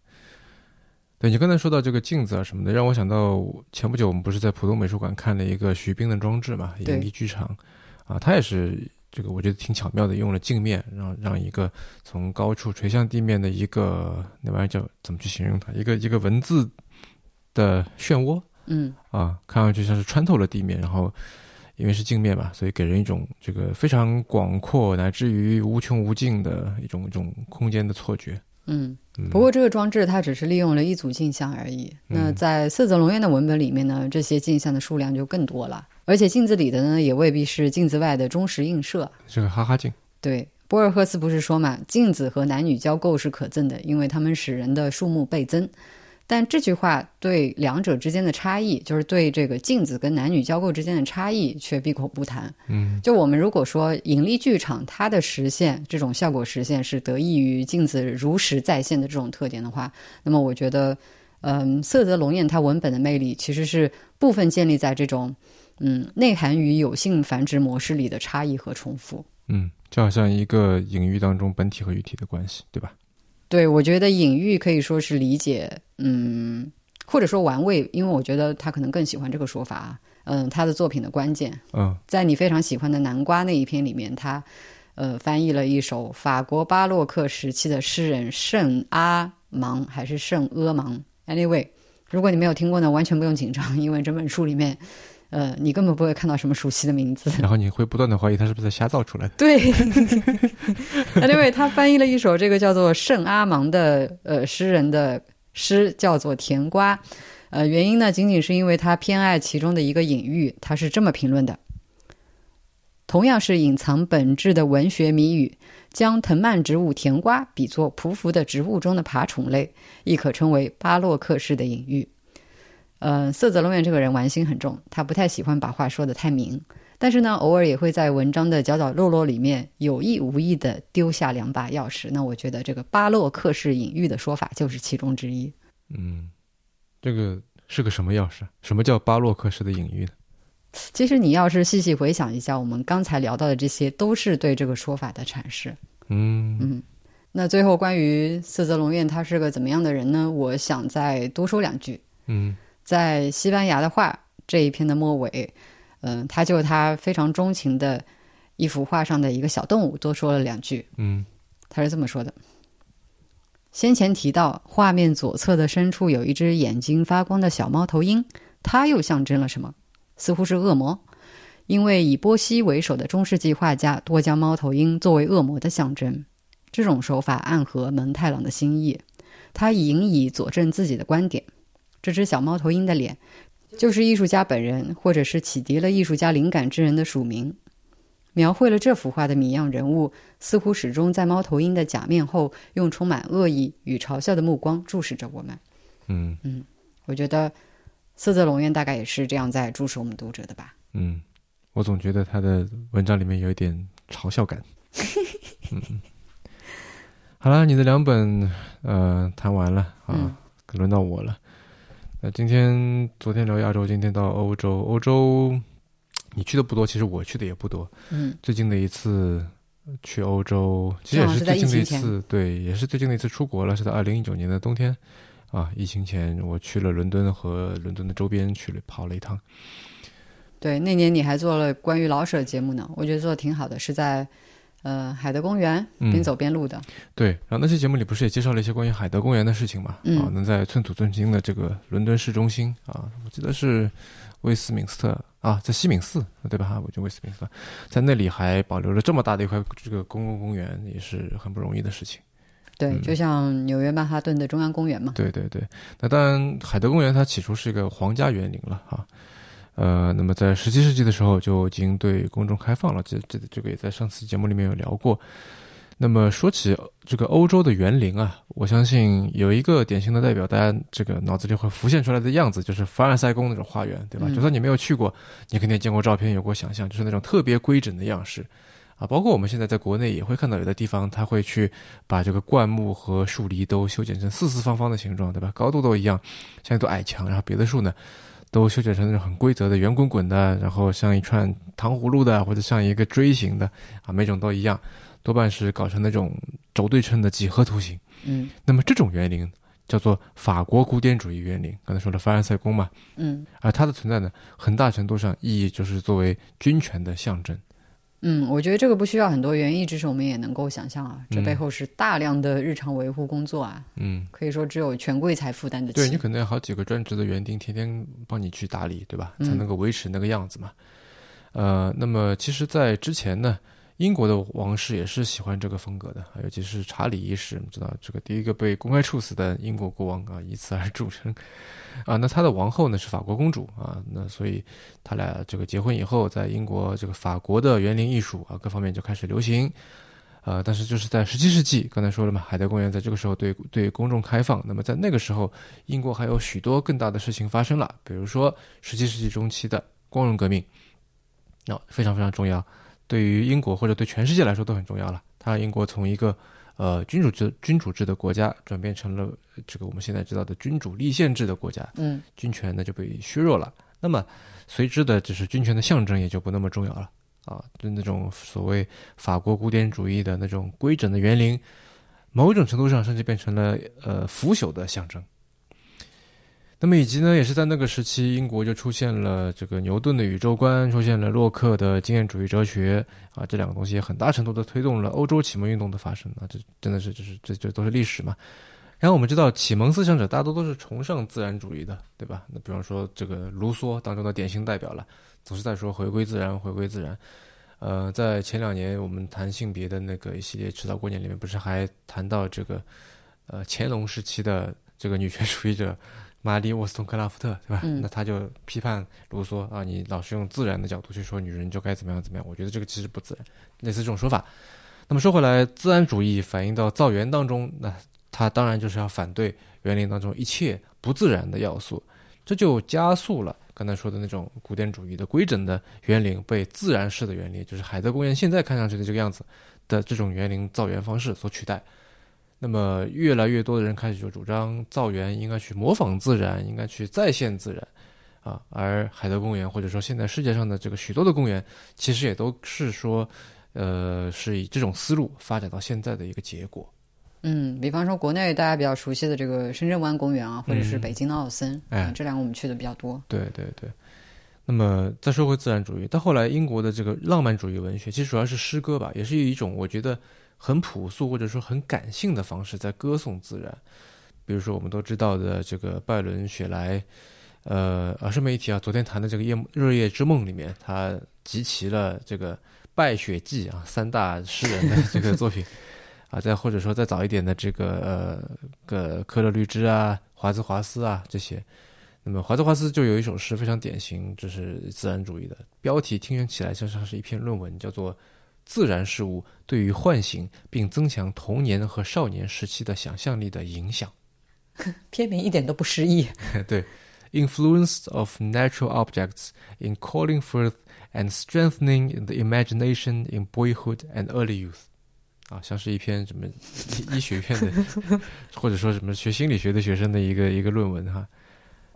对你刚才说到这个镜子啊什么的，让我想到前不久我们不是在浦东美术馆看了一个徐冰的装置嘛，引力剧场啊，他也是。这个我觉得挺巧妙的，用了镜面，让让一个从高处垂向地面的一个那玩意儿叫怎么去形容它？一个一个文字的漩涡，嗯啊，看上去像是穿透了地面，然后因为是镜面嘛，所以给人一种这个非常广阔乃至于无穷无尽的一种一种空间的错觉。嗯，不过这个装置它只是利用了一组镜像而已。那在色泽龙渊的文本里面呢，这些镜像的数量就更多了。而且镜子里的呢，也未必是镜子外的忠实映射，这个哈哈镜。对，博尔赫斯不是说嘛，镜子和男女交构是可憎的，因为它们使人的数目倍增。但这句话对两者之间的差异，就是对这个镜子跟男女交构之间的差异，却闭口不谈。嗯，就我们如果说引力剧场它的实现这种效果实现是得益于镜子如实再现的这种特点的话，那么我觉得，嗯，色泽龙艳它文本的魅力其实是部分建立在这种。嗯，内涵与有性繁殖模式里的差异和重复，嗯，就好像一个隐喻当中本体和喻体的关系，对吧？对，我觉得隐喻可以说是理解，嗯，或者说玩味，因为我觉得他可能更喜欢这个说法。嗯，他的作品的关键，嗯，在你非常喜欢的南瓜那一篇里面，他呃翻译了一首法国巴洛克时期的诗人圣阿芒还是圣阿芒？Anyway，如果你没有听过呢，完全不用紧张，因为整本书里面。呃，你根本不会看到什么熟悉的名字，然后你会不断的怀疑他是不是在瞎造出来的。对，另外他翻译了一首这个叫做圣阿芒的呃诗人的诗，叫做《甜瓜》。呃，原因呢，仅仅是因为他偏爱其中的一个隐喻。他是这么评论的：同样是隐藏本质的文学谜语，将藤蔓植物甜瓜比作匍匐的植物中的爬虫类，亦可称为巴洛克式的隐喻。呃，色泽龙院这个人玩心很重，他不太喜欢把话说的太明，但是呢，偶尔也会在文章的角角落落里面有意无意的丢下两把钥匙。那我觉得这个巴洛克式隐喻的说法就是其中之一。嗯，这个是个什么钥匙？什么叫巴洛克式的隐喻呢？其实你要是细细回想一下，我们刚才聊到的这些都是对这个说法的阐释。嗯嗯，那最后关于色泽龙院他是个怎么样的人呢？我想再多说两句。嗯。在西班牙的画这一篇的末尾，嗯，他就他非常钟情的一幅画上的一个小动物多说了两句。嗯，他是这么说的：先前提到画面左侧的深处有一只眼睛发光的小猫头鹰，它又象征了什么？似乎是恶魔。因为以波西为首的中世纪画家多将猫头鹰作为恶魔的象征，这种手法暗合门太郎的心意。他引以佐证自己的观点。这只小猫头鹰的脸，就是艺术家本人，或者是启迪了艺术家灵感之人的署名。描绘了这幅画的谜样人物，似乎始终在猫头鹰的假面后，用充满恶意与嘲笑的目光注视着我们。嗯嗯，我觉得色泽龙院大概也是这样在注视我们读者的吧。嗯，我总觉得他的文章里面有一点嘲笑感。嗯，好了，你的两本呃谈完了啊，轮到我了。那今天昨天聊亚洲，今天到欧洲，欧洲。你去的不多，其实我去的也不多。嗯，最近的一次去欧洲，其实也是最近的一次，对，也是最近的一次出国了，是在二零一九年的冬天啊，疫情前我去了伦敦和伦敦的周边去了跑了一趟。对，那年你还做了关于老舍的节目呢，我觉得做的挺好的，是在呃海德公园边走边录的。对，然后那期节目里不是也介绍了一些关于海德公园的事情嘛？啊，能在寸土寸金的这个伦敦市中心啊，我记得是。威斯敏斯特啊，在西敏寺，对吧？哈，我就威斯敏斯特，在那里还保留了这么大的一块这个公共公园，也是很不容易的事情。对，就像纽约曼哈顿的中央公园嘛。对对对，那当然，海德公园它起初是一个皇家园林了哈。呃，那么在十七世纪的时候就已经对公众开放了，这这这个也在上次节目里面有聊过。那么说起这个欧洲的园林啊，我相信有一个典型的代表，大家这个脑子里会浮现出来的样子，就是凡尔赛宫那种花园，对吧？就算你没有去过，你肯定见过照片，有过想象，就是那种特别规整的样式啊。包括我们现在在国内也会看到，有的地方他会去把这个灌木和树篱都修剪成四四方方的形状，对吧？高度都一样，像一堵矮墙。然后别的树呢，都修剪成那种很规则的圆滚滚的，然后像一串糖葫芦的，或者像一个锥形的啊，每种都一样。多半是搞成那种轴对称的几何图形。嗯，那么这种园林叫做法国古典主义园林。刚才说了凡尔赛宫嘛。嗯，而它的存在呢，很大程度上意义就是作为军权的象征。嗯，我觉得这个不需要很多园艺知识，我们也能够想象啊，这背后是大量的日常维护工作啊。嗯，可以说只有权贵才负担得起。对你可能要好几个专职的园丁，天天帮你去打理，对吧？才能够维持那个样子嘛。呃，那么其实，在之前呢。英国的王室也是喜欢这个风格的，尤其是查理一世，知道这个第一个被公开处死的英国国王啊，以此而著称啊。那他的王后呢是法国公主啊，那所以他俩这个结婚以后，在英国这个法国的园林艺术啊各方面就开始流行啊。但是就是在十七世纪，刚才说了嘛，海德公园在这个时候对对公众开放。那么在那个时候，英国还有许多更大的事情发生了，比如说十七世纪中期的光荣革命，那非常非常重要。对于英国或者对全世界来说都很重要了。它让英国从一个呃君主制君主制的国家转变成了这个我们现在知道的君主立宪制的国家。嗯，军权呢就被削弱了。那么随之的就是军权的象征也就不那么重要了啊。就那种所谓法国古典主义的那种规整的园林，某种程度上甚至变成了呃腐朽的象征。那么以及呢，也是在那个时期，英国就出现了这个牛顿的宇宙观，出现了洛克的经验主义哲学啊，这两个东西也很大程度的推动了欧洲启蒙运动的发生啊，这真的是就是这这都是历史嘛。然后我们知道，启蒙思想者大多都是崇尚自然主义的，对吧？那比方说这个卢梭当中的典型代表了，总是在说回归自然，回归自然。呃，在前两年我们谈性别的那个一系列迟早过年里面，不是还谈到这个呃乾隆时期的这个女权主义者。玛丽沃斯通克拉夫特，对吧？那他就批判卢梭啊，你老是用自然的角度去说女人就该怎么样怎么样，我觉得这个其实不自然。类似这种说法。那么说回来，自然主义反映到造园当中，那他当然就是要反对园林当中一切不自然的要素，这就加速了刚才说的那种古典主义的规整的园林被自然式的园林，就是海德公园现在看上去的这个样子的这种园林造园方式所取代。那么，越来越多的人开始就主张造园应该去模仿自然，应该去再现自然，啊，而海德公园或者说现在世界上的这个许多的公园，其实也都是说，呃，是以这种思路发展到现在的一个结果。嗯，比方说国内大家比较熟悉的这个深圳湾公园啊，或者是北京的奥森，哎，这两个我们去的比较多。对对对。那么再说回自然主义，到后来英国的这个浪漫主义文学，其实主要是诗歌吧，也是一种我觉得。很朴素或者说很感性的方式在歌颂自然，比如说我们都知道的这个拜伦·雪莱，呃，啊，顺便一提啊，昨天谈的这个夜热夜之梦里面，他集齐了这个拜雪记啊三大诗人的这个作品。啊，再或者说再早一点的这个呃个科勒律支啊、华兹华斯啊这些。那么华兹华斯就有一首诗非常典型，就是自然主义的，标题听起来就像是一篇论文，叫做《自然事物对于唤醒并增强童年和少年时期的想象力的影响》。片名一点都不诗意。对。influence of natural objects in calling forth and strengthening the imagination in boyhood and early youth，啊，像是一篇什么医学院的，或者说什么学心理学的学生的一个一个论文哈。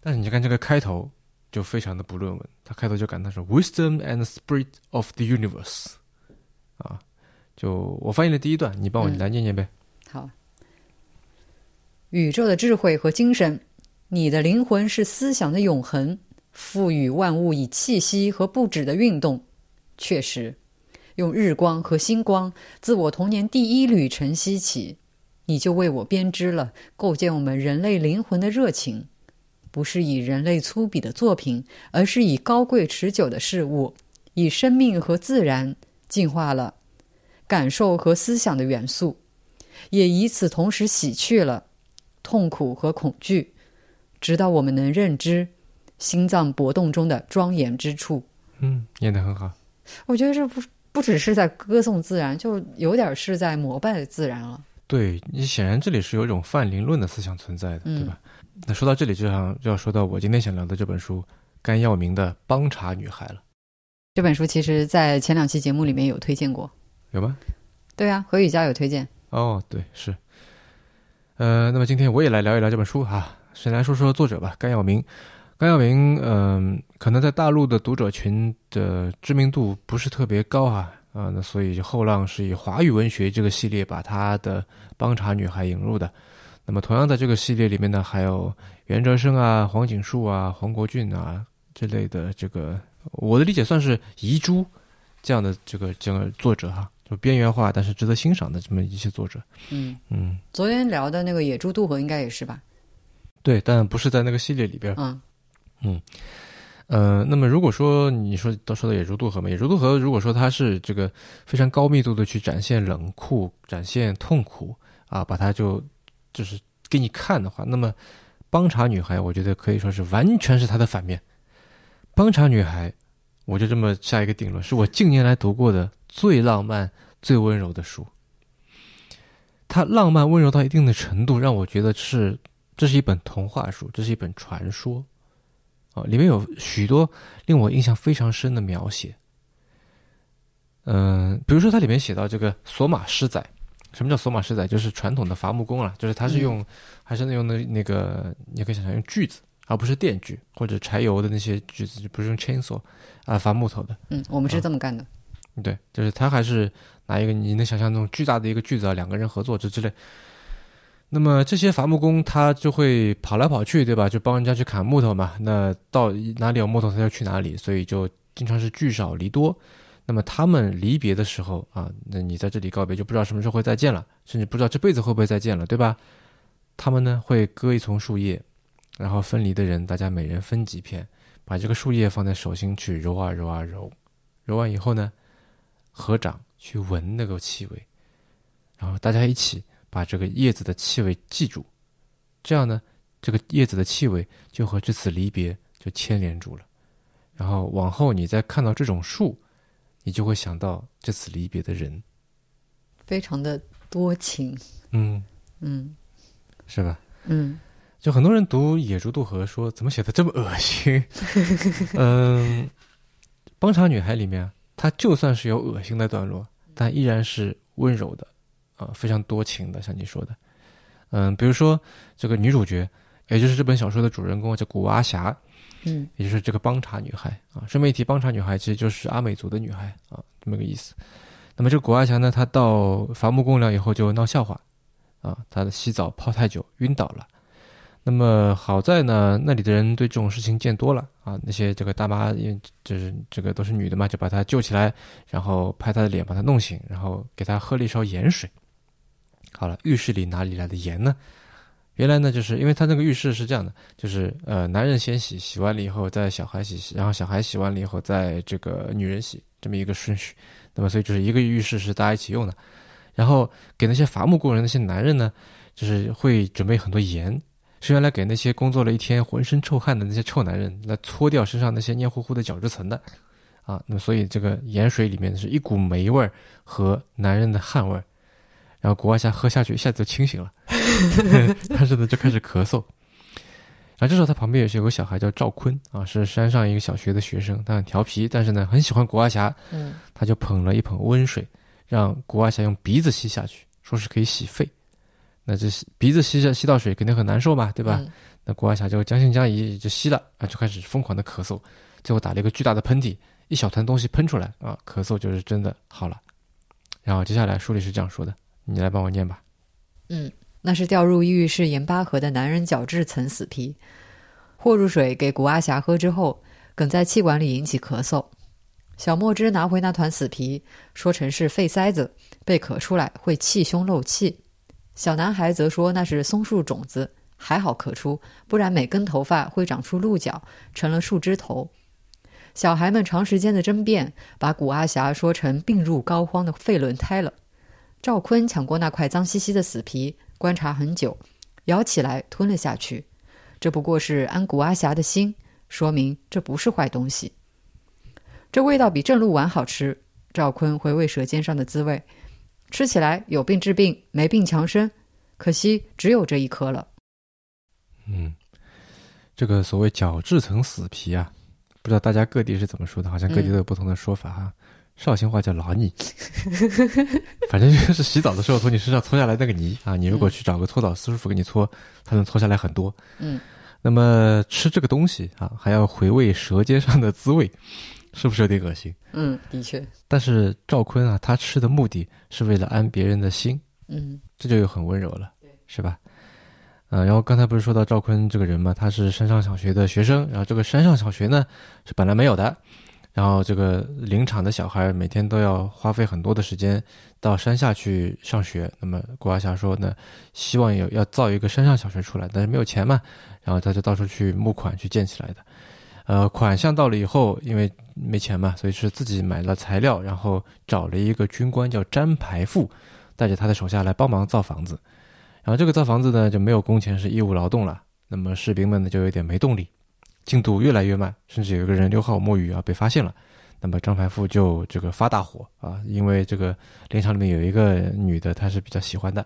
但是你看这个开头就非常的不论文，他开头就感叹说 “wisdom and spirit of the universe”，啊，就我翻译了第一段，你帮我来念念呗。好，宇宙的智慧和精神。你的灵魂是思想的永恒，赋予万物以气息和不止的运动。确实，用日光和星光，自我童年第一缕晨曦起，你就为我编织了构建我们人类灵魂的热情。不是以人类粗鄙的作品，而是以高贵持久的事物，以生命和自然进化了感受和思想的元素，也以此同时洗去了痛苦和恐惧。直到我们能认知心脏搏动中的庄严之处。嗯，演得很好。我觉得这不不只是在歌颂自然，就有点是在膜拜自然了。对你显然这里是有一种泛灵论的思想存在的，对吧？那说到这里，就像就要说到我今天想聊的这本书甘耀明的《帮茶女孩》了。这本书其实，在前两期节目里面有推荐过，有吗？对啊，何雨佳有推荐。哦，对，是。呃，那么今天我也来聊一聊这本书哈。先来说说作者吧，甘耀明。甘耀明，嗯，可能在大陆的读者群的知名度不是特别高啊，啊，那所以后浪是以华语文学这个系列把他的《帮茶女孩》引入的。那么同样在这个系列里面呢，还有袁哲生啊、黄锦树啊、黄国俊啊这类的这个，我的理解算是遗珠这样的这个这个作者哈，就边缘化但是值得欣赏的这么一些作者。嗯嗯，昨天聊的那个野猪渡河应该也是吧？对，但不是在那个系列里边。嗯，嗯，呃，那么如果说你说都说到野猪渡河嘛，野猪渡河如果说它是这个非常高密度的去展现冷酷、展现痛苦啊，把它就就是给你看的话，那么帮茶女孩，我觉得可以说是完全是它的反面。帮茶女孩，我就这么下一个定论，是我近年来读过的最浪漫、最温柔的书。它浪漫温柔到一定的程度，让我觉得是。这是一本童话书，这是一本传说，啊，里面有许多令我印象非常深的描写。嗯，比如说它里面写到这个索马狮仔，什么叫索马狮仔？就是传统的伐木工啊，就是他是用，还是用的那个，你可以想象用锯子，而不是电锯或者柴油的那些锯子，就不是用 chainsaw 啊伐木头的。嗯，我们是这么干的。对，就是他还是拿一个你能想象那种巨大的一个锯子啊，两个人合作这之类。那么这些伐木工他就会跑来跑去，对吧？就帮人家去砍木头嘛。那到哪里有木头，他就去哪里，所以就经常是聚少离多。那么他们离别的时候啊，那你在这里告别，就不知道什么时候会再见了，甚至不知道这辈子会不会再见了，对吧？他们呢会割一丛树叶，然后分离的人大家每人分几片，把这个树叶放在手心去揉啊揉啊揉，揉完以后呢，合掌去闻那个气味，然后大家一起。把这个叶子的气味记住，这样呢，这个叶子的气味就和这次离别就牵连住了。然后往后你再看到这种树，你就会想到这次离别的人，非常的多情。嗯嗯，是吧？嗯，就很多人读《野猪渡河》说怎么写的这么恶心？嗯，《帮查女孩》里面，她就算是有恶心的段落，但依然是温柔的。啊，非常多情的，像你说的，嗯，比如说这个女主角，也就是这本小说的主人公叫古阿霞，嗯，也就是这个帮查女孩啊。顺便一提，帮查女孩其实就是阿美族的女孩啊，这么个意思。那么这个古阿霞呢，她到伐木工寮以后就闹笑话，啊，她的洗澡泡太久晕倒了。那么好在呢，那里的人对这种事情见多了啊，那些这个大妈，因为就是这个都是女的嘛，就把她救起来，然后拍她的脸，把她弄醒，然后给她喝了一勺盐水。好了，浴室里哪里来的盐呢？原来呢，就是因为他那个浴室是这样的，就是呃，男人先洗，洗完了以后再小孩洗，然后小孩洗完了以后再这个女人洗，这么一个顺序。那么所以就是一个浴室是大家一起用的。然后给那些伐木工人那些男人呢，就是会准备很多盐，是原来给那些工作了一天浑身臭汗的那些臭男人来搓掉身上那些黏糊糊的角质层的。啊，那么所以这个盐水里面是一股霉味儿和男人的汗味儿。然后古阿霞喝下去，一下子就清醒了，但是呢就开始咳嗽。然后这时候他旁边也是有个小孩叫赵坤啊，是山上一个小学的学生，他很调皮，但是呢很喜欢古阿霞。嗯，他就捧了一捧温水，让古阿霞用鼻子吸下去，说是可以洗肺。那这鼻子吸着吸到水肯定很难受嘛，对吧？那古阿霞就将信将疑，就吸了啊，就开始疯狂的咳嗽，最后打了一个巨大的喷嚏，一小团东西喷出来啊，咳嗽就是真的好了。然后接下来书里是这样说的。你来帮我念吧。嗯，那是掉入浴室盐巴河的男人角质层死皮，和入水给古阿霞喝之后，梗在气管里引起咳嗽。小墨汁拿回那团死皮，说成是肺塞子，被咳出来会气胸漏气。小男孩则说那是松树种子，还好可出，不然每根头发会长出鹿角，成了树枝头。小孩们长时间的争辩，把古阿霞说成病入膏肓的废轮胎了。赵坤抢过那块脏兮兮的死皮，观察很久，咬起来吞了下去。这不过是安古阿霞的心，说明这不是坏东西。这味道比正鹿丸好吃。赵坤回味舌尖上的滋味，吃起来有病治病，没病强身。可惜只有这一颗了。嗯，这个所谓角质层死皮啊，不知道大家各地是怎么说的，好像各地都有不同的说法哈。绍兴话叫老泥，反正就是洗澡的时候从你身上搓下来那个泥啊。你如果去找个搓澡师傅给你搓，他能搓下来很多。嗯，那么吃这个东西啊，还要回味舌尖上的滋味，是不是有点恶心？嗯，的确。但是赵坤啊，他吃的目的是为了安别人的心。嗯，这就又很温柔了，是吧？嗯，然后刚才不是说到赵坤这个人嘛，他是山上小学的学生，然后这个山上小学呢是本来没有的。然后这个林场的小孩每天都要花费很多的时间到山下去上学。那么郭阿霞说呢，希望有要造一个山上小学出来，但是没有钱嘛，然后他就到处去募款去建起来的。呃，款项到了以后，因为没钱嘛，所以是自己买了材料，然后找了一个军官叫詹排富，带着他的手下来帮忙造房子。然后这个造房子呢就没有工钱，是义务劳动了。那么士兵们呢就有点没动力。进度越来越慢，甚至有一个人溜号摸鱼啊，被发现了。那么张排富就这个发大火啊，因为这个林场里面有一个女的，她是比较喜欢的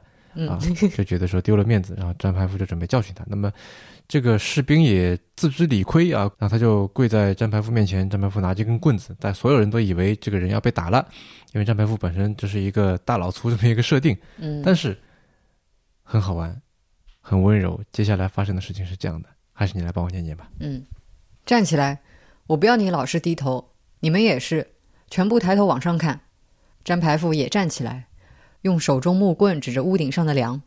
啊，就觉得说丢了面子，然后张排富就准备教训他。那么这个士兵也自知理亏啊，然后他就跪在张排富面前，张排富拿着一根棍子，但所有人都以为这个人要被打了，因为张排富本身就是一个大老粗这么一个设定。嗯，但是很好玩，很温柔。接下来发生的事情是这样的。还是你来帮我念念吧。嗯，站起来，我不要你老是低头，你们也是，全部抬头往上看。詹排富也站起来，用手中木棍指着屋顶上的梁，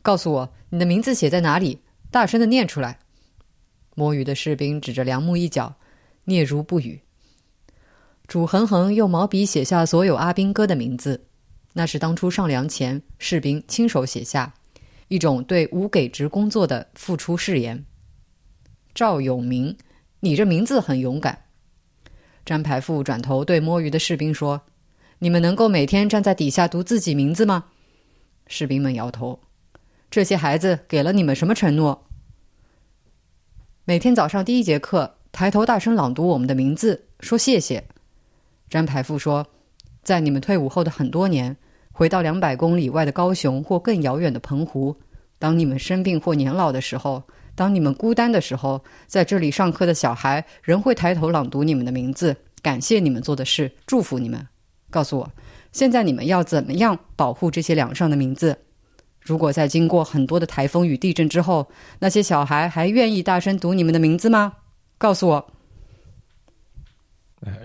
告诉我你的名字写在哪里，大声的念出来。摸鱼的士兵指着梁木一角，嗫嚅不语。主恒恒用毛笔写下所有阿兵哥的名字，那是当初上梁前士兵亲手写下，一种对无给职工作的付出誓言。赵永明，你这名字很勇敢。詹排富转头对摸鱼的士兵说：“你们能够每天站在底下读自己名字吗？”士兵们摇头。这些孩子给了你们什么承诺？每天早上第一节课，抬头大声朗读我们的名字，说谢谢。詹排富说：“在你们退伍后的很多年，回到两百公里外的高雄或更遥远的澎湖，当你们生病或年老的时候。”当你们孤单的时候，在这里上课的小孩仍会抬头朗读你们的名字，感谢你们做的事，祝福你们。告诉我，现在你们要怎么样保护这些梁上的名字？如果在经过很多的台风与地震之后，那些小孩还愿意大声读你们的名字吗？告诉我。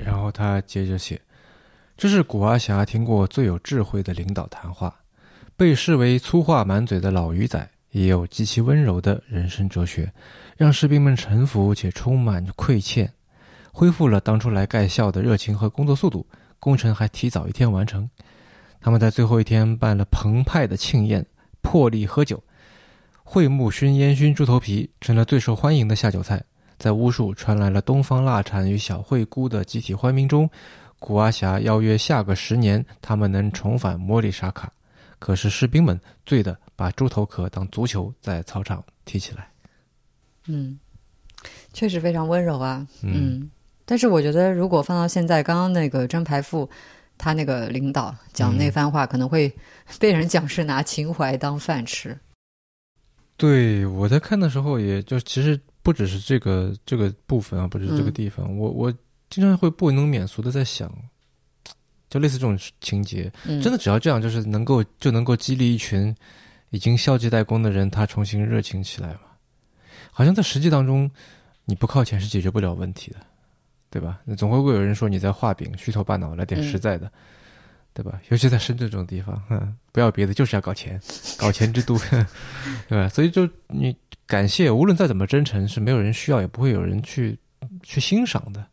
然后他接着写：“这是古阿霞听过最有智慧的领导谈话，被视为粗话满嘴的老鱼仔。”也有极其温柔的人生哲学，让士兵们臣服且充满愧欠，恢复了当初来盖校的热情和工作速度。工程还提早一天完成。他们在最后一天办了澎湃的庆宴，破例喝酒。桧木熏烟熏猪头皮成了最受欢迎的下酒菜。在巫术传来了东方腊蝉与小惠姑的集体欢鸣中，古阿霞邀约下个十年他们能重返莫里沙卡。可是士兵们醉的把猪头壳当足球在操场踢起来。嗯，确实非常温柔啊。嗯，但是我觉得如果放到现在，刚刚那个张排富。他那个领导讲那番话，可能会 被人讲是拿情怀当饭吃。对，我在看的时候，也就其实不只是这个这个部分啊，不只是这个地方，我我经常会不能免俗的在想，就类似这种情节，真的只要这样，就是能够就能够激励一群已经消极怠工的人，他重新热情起来嘛？好像在实际当中，你不靠钱是解决不了问题的。对吧？那总会会有人说你在画饼，虚头巴脑，来点实在的，对吧？尤其在深圳这种地方，嗯，不要别的，就是要搞钱，搞钱之都，对吧？所以就你感谢，无论再怎么真诚，是没有人需要，也不会有人去去欣赏的，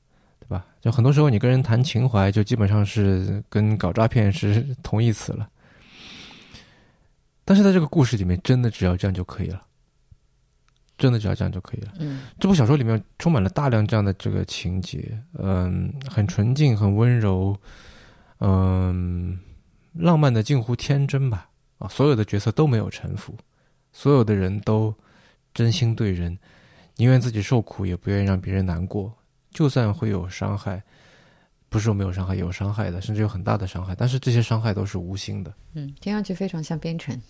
对吧？就很多时候你跟人谈情怀，就基本上是跟搞诈骗是同义词了。但是在这个故事里面，真的只要这样就可以了。真的只要这样就可以了。嗯，这部小说里面充满了大量这样的这个情节，嗯，很纯净，很温柔，嗯，浪漫的近乎天真吧。啊，所有的角色都没有城府，所有的人都真心对人，宁愿自己受苦，也不愿意让别人难过。就算会有伤害，不是说没有伤害，有伤害的，甚至有很大的伤害，但是这些伤害都是无心的。嗯，听上去非常像编程，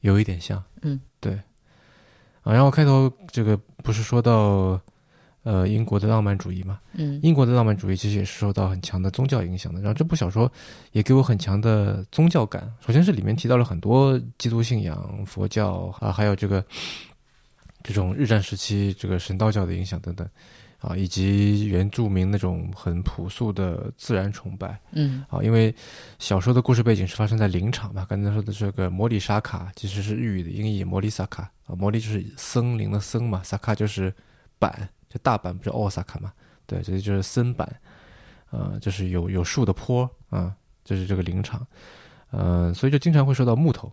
有一点像。嗯，对。啊，然后开头这个不是说到，呃，英国的浪漫主义嘛？嗯，英国的浪漫主义其实也是受到很强的宗教影响的。然后这部小说也给我很强的宗教感。首先是里面提到了很多基督信仰、佛教啊，还有这个这种日战时期这个神道教的影响等等。啊，以及原住民那种很朴素的自然崇拜，嗯，啊，因为小说的故事背景是发生在林场嘛，刚才说的这个摩里沙卡其实是日语的音译摩里萨卡啊，摩里就是森林的森嘛，萨卡就是板，就大阪不是奥萨卡嘛，对，这就是森板，呃，就是有有树的坡啊，就是这个林场，呃，所以就经常会说到木头。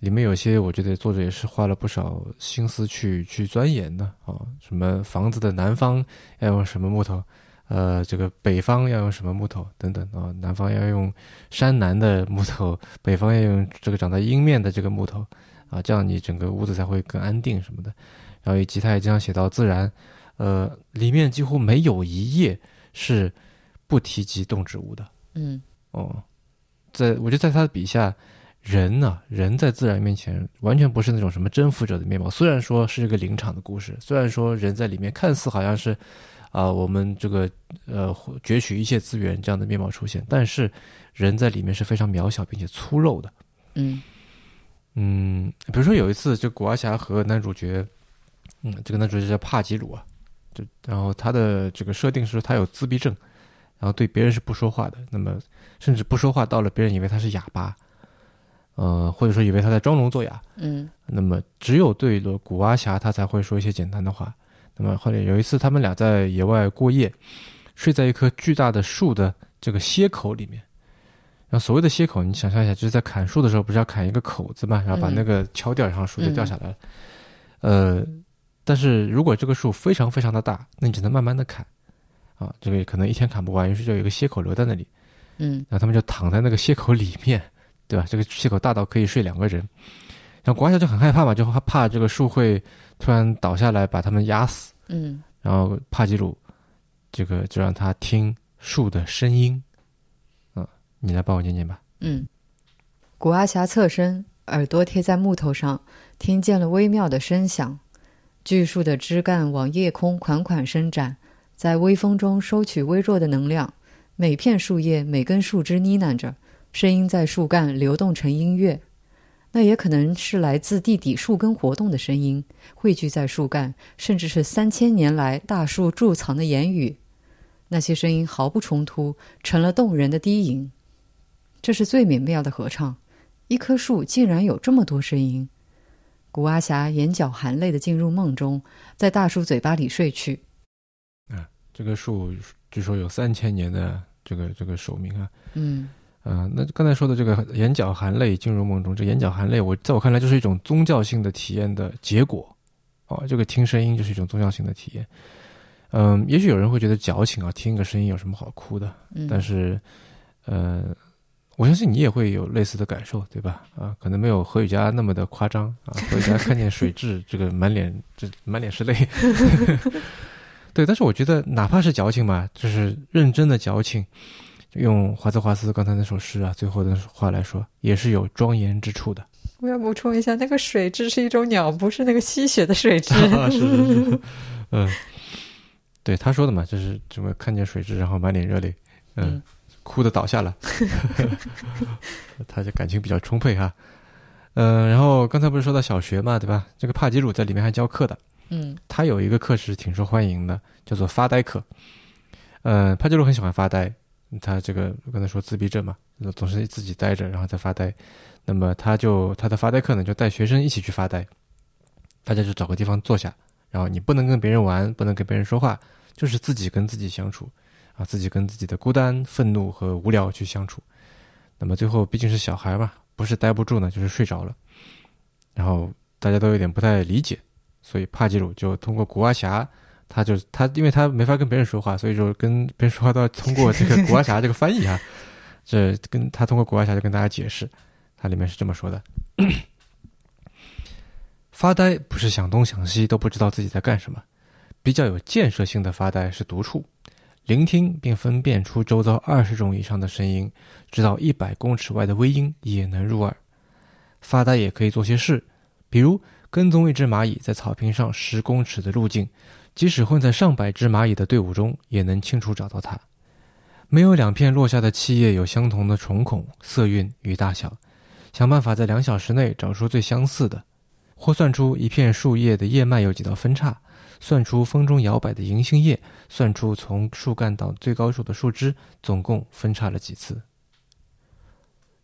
里面有些，我觉得作者也是花了不少心思去去钻研的啊，什么房子的南方要用什么木头，呃，这个北方要用什么木头等等啊，南方要用山南的木头，北方要用这个长在阴面的这个木头啊，这样你整个屋子才会更安定什么的。然后以及他也经常写到自然，呃，里面几乎没有一页是不提及动植物的。嗯，哦，在我觉得在他的笔下。人呢？人在自然面前完全不是那种什么征服者的面貌。虽然说是一个林场的故事，虽然说人在里面看似好像是，啊，我们这个呃攫取一切资源这样的面貌出现，但是人在里面是非常渺小并且粗陋的。嗯嗯，比如说有一次，就古阿霞和男主角，嗯，这个男主角叫帕吉鲁啊，就然后他的这个设定是他有自闭症，然后对别人是不说话的，那么甚至不说话到了别人以为他是哑巴。呃，或者说以为他在装聋作哑，嗯，那么只有对了古阿霞，他才会说一些简单的话。那么后来有一次，他们俩在野外过夜，睡在一棵巨大的树的这个歇口里面。然后所谓的歇口，你想象一下，就是在砍树的时候，不是要砍一个口子嘛，然后把那个敲掉，然后树就掉下来了。呃，但是如果这个树非常非常的大，那你只能慢慢的砍，啊，这个可能一天砍不完，于是就有一个歇口留在那里。嗯，然后他们就躺在那个歇口里面。对吧？这个气口大到可以睡两个人，然后国家就很害怕嘛，就怕这个树会突然倒下来把他们压死。嗯，然后帕吉鲁这个就让他听树的声音。啊，你来帮我念念吧。嗯，古阿霞侧身，耳朵贴在木头上，听见了微妙的声响。巨树的枝干往夜空款款伸展，在微风中收取微弱的能量。每片树叶，每根树枝呢喃着。声音在树干流动成音乐，那也可能是来自地底树根活动的声音，汇聚在树干，甚至是三千年来大树贮藏的言语。那些声音毫不冲突，成了动人的低吟。这是最美妙的合唱。一棵树竟然有这么多声音。古阿霞眼角含泪的进入梦中，在大树嘴巴里睡去。啊，这棵树据说有三千年的这个这个寿命啊。嗯。呃，那刚才说的这个眼角含泪进入梦中，这眼角含泪，我在我看来就是一种宗教性的体验的结果。哦，这个听声音就是一种宗教性的体验。嗯，也许有人会觉得矫情啊，听个声音有什么好哭的？但是，呃，我相信你也会有类似的感受，对吧？啊，可能没有何雨佳那么的夸张啊。何雨佳看见水蛭，这个满脸这满脸是泪。对，但是我觉得哪怕是矫情嘛，就是认真的矫情，用华兹华斯刚才那首诗啊，最后的话来说，也是有庄严之处的。我要补充一下，那个水蛭是一种鸟，不是那个吸血的水蛭。是是是，嗯。对他说的嘛，就是怎么看见水蛭，然后满脸热泪，嗯，哭的倒下了，他就感情比较充沛哈，嗯，然后刚才不是说到小学嘛，对吧？这个帕吉鲁在里面还教课的，嗯，他有一个课是挺受欢迎的，叫做发呆课，嗯，帕吉鲁很喜欢发呆，他这个刚才说自闭症嘛，总是自己呆着，然后在发呆，那么他就他的发呆课呢，就带学生一起去发呆，大家就找个地方坐下。然后你不能跟别人玩，不能跟别人说话，就是自己跟自己相处，啊，自己跟自己的孤单、愤怒和无聊去相处。那么最后毕竟是小孩嘛，不是待不住呢，就是睡着了。然后大家都有点不太理解，所以帕吉鲁就通过古阿霞，他就他因为他没法跟别人说话，所以说跟别人说话都要通过这个古阿霞这个翻译啊。这跟他通过古阿霞就跟大家解释，它里面是这么说的。发呆不是想东想西都不知道自己在干什么，比较有建设性的发呆是独处，聆听并分辨出周遭二十种以上的声音，直到一百公尺外的微音也能入耳。发呆也可以做些事，比如跟踪一只蚂蚁在草坪上十公尺的路径，即使混在上百只蚂蚁的队伍中，也能清楚找到它。没有两片落下的气叶有相同的虫孔、色韵与大小，想办法在两小时内找出最相似的。或算出一片树叶的叶脉有几道分叉，算出风中摇摆的银杏叶，算出从树干到最高处的树枝总共分叉了几次。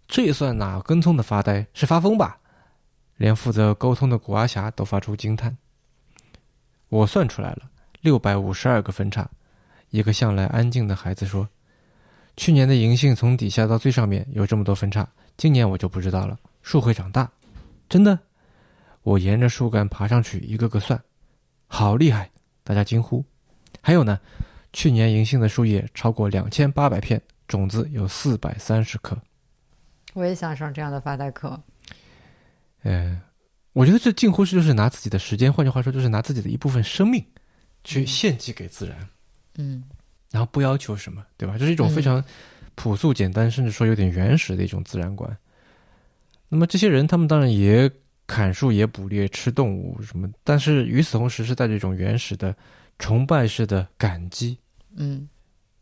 这算哪根葱的发呆？是发疯吧？连负责沟通的古阿霞都发出惊叹。我算出来了，六百五十二个分叉。一个向来安静的孩子说：“去年的银杏从底下到最上面有这么多分叉，今年我就不知道了。树会长大，真的。”我沿着树干爬上去，一个个算，好厉害！大家惊呼。还有呢，去年银杏的树叶超过两千八百片，种子有四百三十颗。我也想上这样的发呆课。呃，我觉得这近乎是就是拿自己的时间，换句话说，就是拿自己的一部分生命去献祭给自然。嗯。然后不要求什么，对吧？这是一种非常朴素、简单，甚至说有点原始的一种自然观。那么这些人，他们当然也。砍树也捕猎吃动物什么，但是与此同时是带着一种原始的崇拜式的感激。嗯，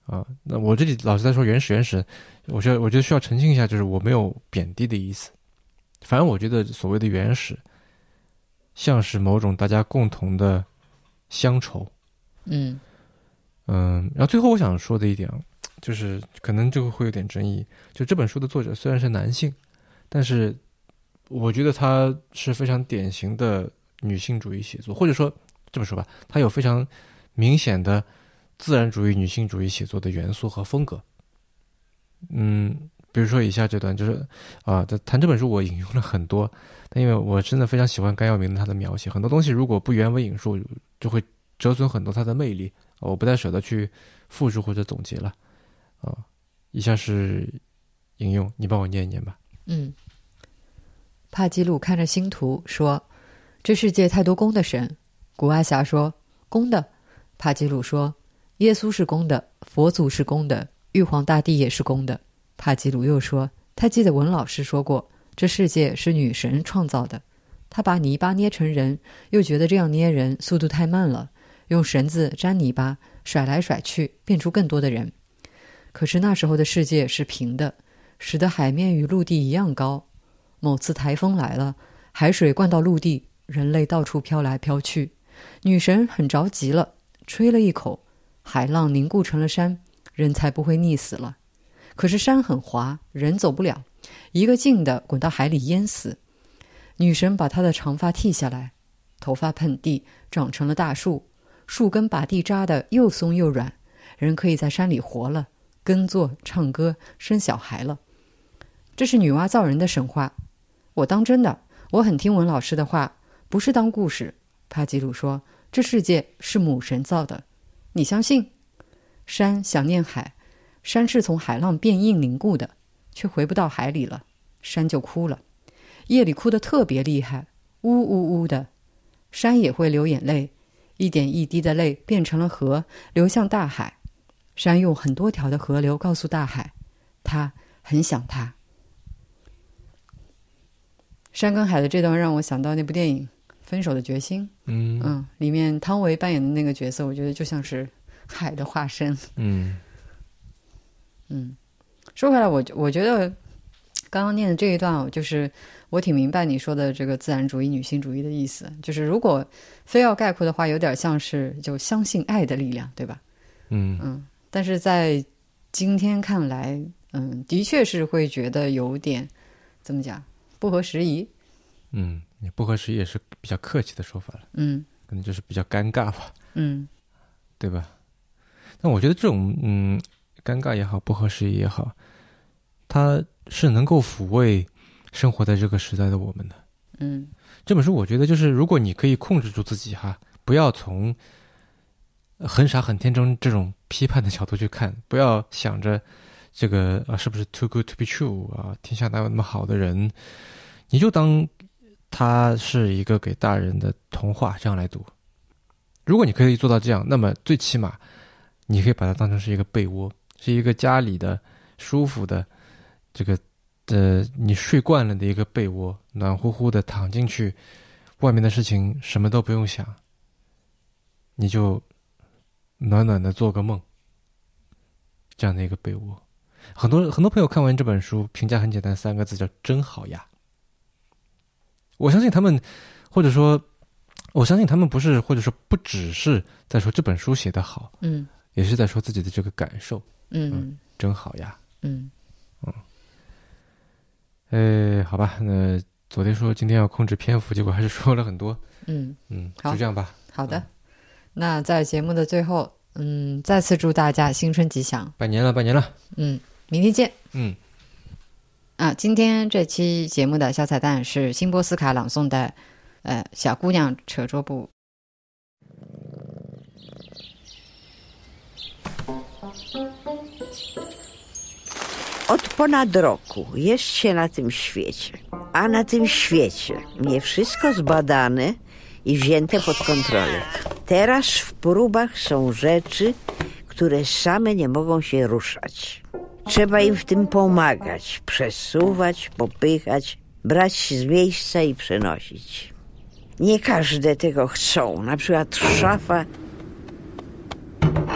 啊，那我这里老是在说原始原始，我觉得我觉得需要澄清一下，就是我没有贬低的意思。反正我觉得所谓的原始，像是某种大家共同的乡愁。嗯嗯，然后最后我想说的一点，就是可能这个会有点争议。就这本书的作者虽然是男性，但是。我觉得它是非常典型的女性主义写作，或者说这么说吧，它有非常明显的自然主义、女性主义写作的元素和风格。嗯，比如说以下这段，就是啊，在谈这本书，我引用了很多，但因为我真的非常喜欢甘耀明的他的描写，很多东西如果不原文引述，就会折损很多他的魅力，我不太舍得去复述或者总结了。啊，以下是引用，你帮我念一念吧。嗯。帕基鲁看着星图说：“这世界太多公的神。”古阿霞说：“公的。”帕基鲁说：“耶稣是公的，佛祖是公的，玉皇大帝也是公的。”帕基鲁又说：“他记得文老师说过，这世界是女神创造的。他把泥巴捏成人，又觉得这样捏人速度太慢了，用绳子粘泥巴，甩来甩去，变出更多的人。可是那时候的世界是平的，使得海面与陆地一样高。”某次台风来了，海水灌到陆地，人类到处飘来飘去。女神很着急了，吹了一口，海浪凝固成了山，人才不会溺死了。可是山很滑，人走不了，一个劲的滚到海里淹死。女神把她的长发剃下来，头发喷地，长成了大树，树根把地扎得又松又软，人可以在山里活了，耕作、唱歌、生小孩了。这是女娲造人的神话。我当真的，我很听文老师的话，不是当故事。帕吉鲁说：“这世界是母神造的，你相信？”山想念海，山是从海浪变硬凝固的，却回不到海里了，山就哭了。夜里哭得特别厉害，呜呜呜的。山也会流眼泪，一点一滴的泪变成了河，流向大海。山用很多条的河流告诉大海，他很想他。山跟海的这段让我想到那部电影《分手的决心》。嗯嗯，里面汤唯扮演的那个角色，我觉得就像是海的化身。嗯嗯，说回来，我我觉得刚刚念的这一段，就是我挺明白你说的这个自然主义、女性主义的意思。就是如果非要概括的话，有点像是就相信爱的力量，对吧？嗯嗯，但是在今天看来，嗯，的确是会觉得有点怎么讲不合时宜。嗯，不合时宜也是比较客气的说法了。嗯可能就是比较尴尬吧，嗯对吧？但我觉得这种嗯，尴尬也好，不合时宜也好，它是能够抚慰生活在这个时代的我们的。嗯这本书我觉得就是，如果你可以控制住自己哈，不要从很傻很天真这种批判的角度去看，不要想着这个啊是不是 too good to be true 啊，天下哪有那么好的人，你就当它是一个给大人的童话这样来读。如果你可以做到这样，那么最起码你可以把它当成是一个被窝，是一个家里的舒服的这个呃你睡惯了的一个被窝，暖乎乎的躺进去，外面的事情什么都不用想，你就暖暖的做个梦，这样的一个被窝。很多很多朋友看完这本书，评价很简单，三个字叫“真好呀”。我相信他们，或者说，我相信他们不是，或者说不只是在说这本书写得好，嗯。也是在说自己的这个感受，嗯。真好呀。嗯。嗯。呃，好吧，那昨天说今天要控制篇幅，结果还是说了很多，嗯，嗯，就这样吧。好的。那在节目的最后，嗯，再次祝大家新春吉祥。拜年了，拜年了，嗯，明天见。嗯。啊，今天这期节目的小彩蛋是辛波斯卡朗诵的，呃，小姑娘扯桌布。 Od ponad roku jest się na tym świecie, a na tym świecie nie wszystko zbadane i wzięte pod kontrolę. Teraz w próbach są rzeczy, które same nie mogą się ruszać. Trzeba im w tym pomagać, przesuwać, popychać, brać z miejsca i przenosić. Nie każde tego chcą, na przykład szafa,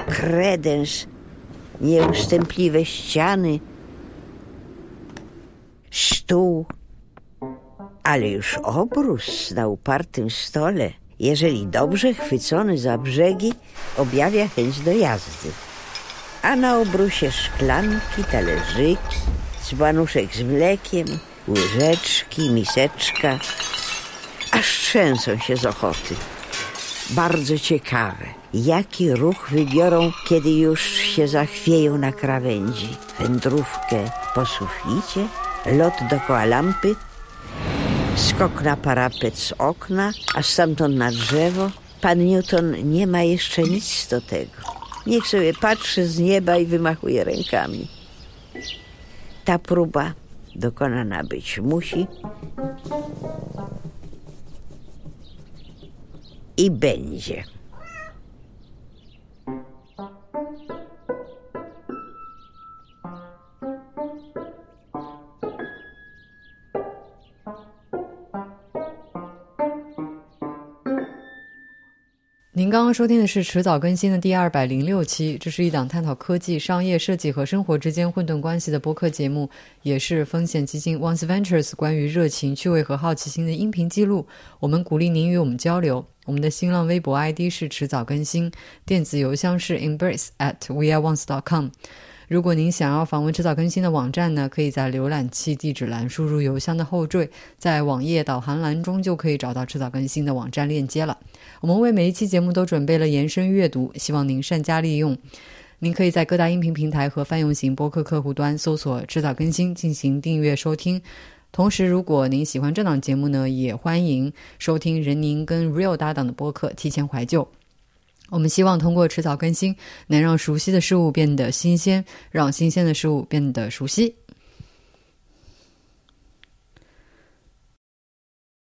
kredens, nieustępliwe ściany, stół, ale już obrus na upartym stole, jeżeli dobrze chwycony za brzegi, objawia chęć do jazdy. A na obrusie szklanki, talerzyki, dzbanuszek z mlekiem, łyżeczki, miseczka, aż trzęsą się z ochoty. Bardzo ciekawe, jaki ruch wybiorą, kiedy już się zachwieją na krawędzi. Wędrówkę po suficie, lot dookoła lampy, skok na parapet z okna, a stamtąd na drzewo. Pan Newton nie ma jeszcze nic do tego. Niech sobie patrzy z nieba i wymachuje rękami. Ta próba dokonana być musi i będzie. 您刚刚收听的是迟早更新的第二百零六期，这是一档探讨科技、商业、设计和生活之间混沌关系的播客节目，也是风险基金 Once Ventures 关于热情、趣味和好奇心的音频记录。我们鼓励您与我们交流。我们的新浪微博 ID 是迟早更新，电子邮箱是 embrace at weareonce.com。如果您想要访问迟早更新的网站呢，可以在浏览器地址栏输入邮箱的后缀，在网页导航栏中就可以找到迟早更新的网站链接了。我们为每一期节目都准备了延伸阅读，希望您善加利用。您可以在各大音频平台和泛用型播客客户端搜索“迟早更新”进行订阅收听。同时，如果您喜欢这档节目呢，也欢迎收听任宁跟 Real 搭档的播客《提前怀旧》。我们希望通过迟早更新，能让熟悉的事物变得新鲜，让新鲜的事物变得熟悉。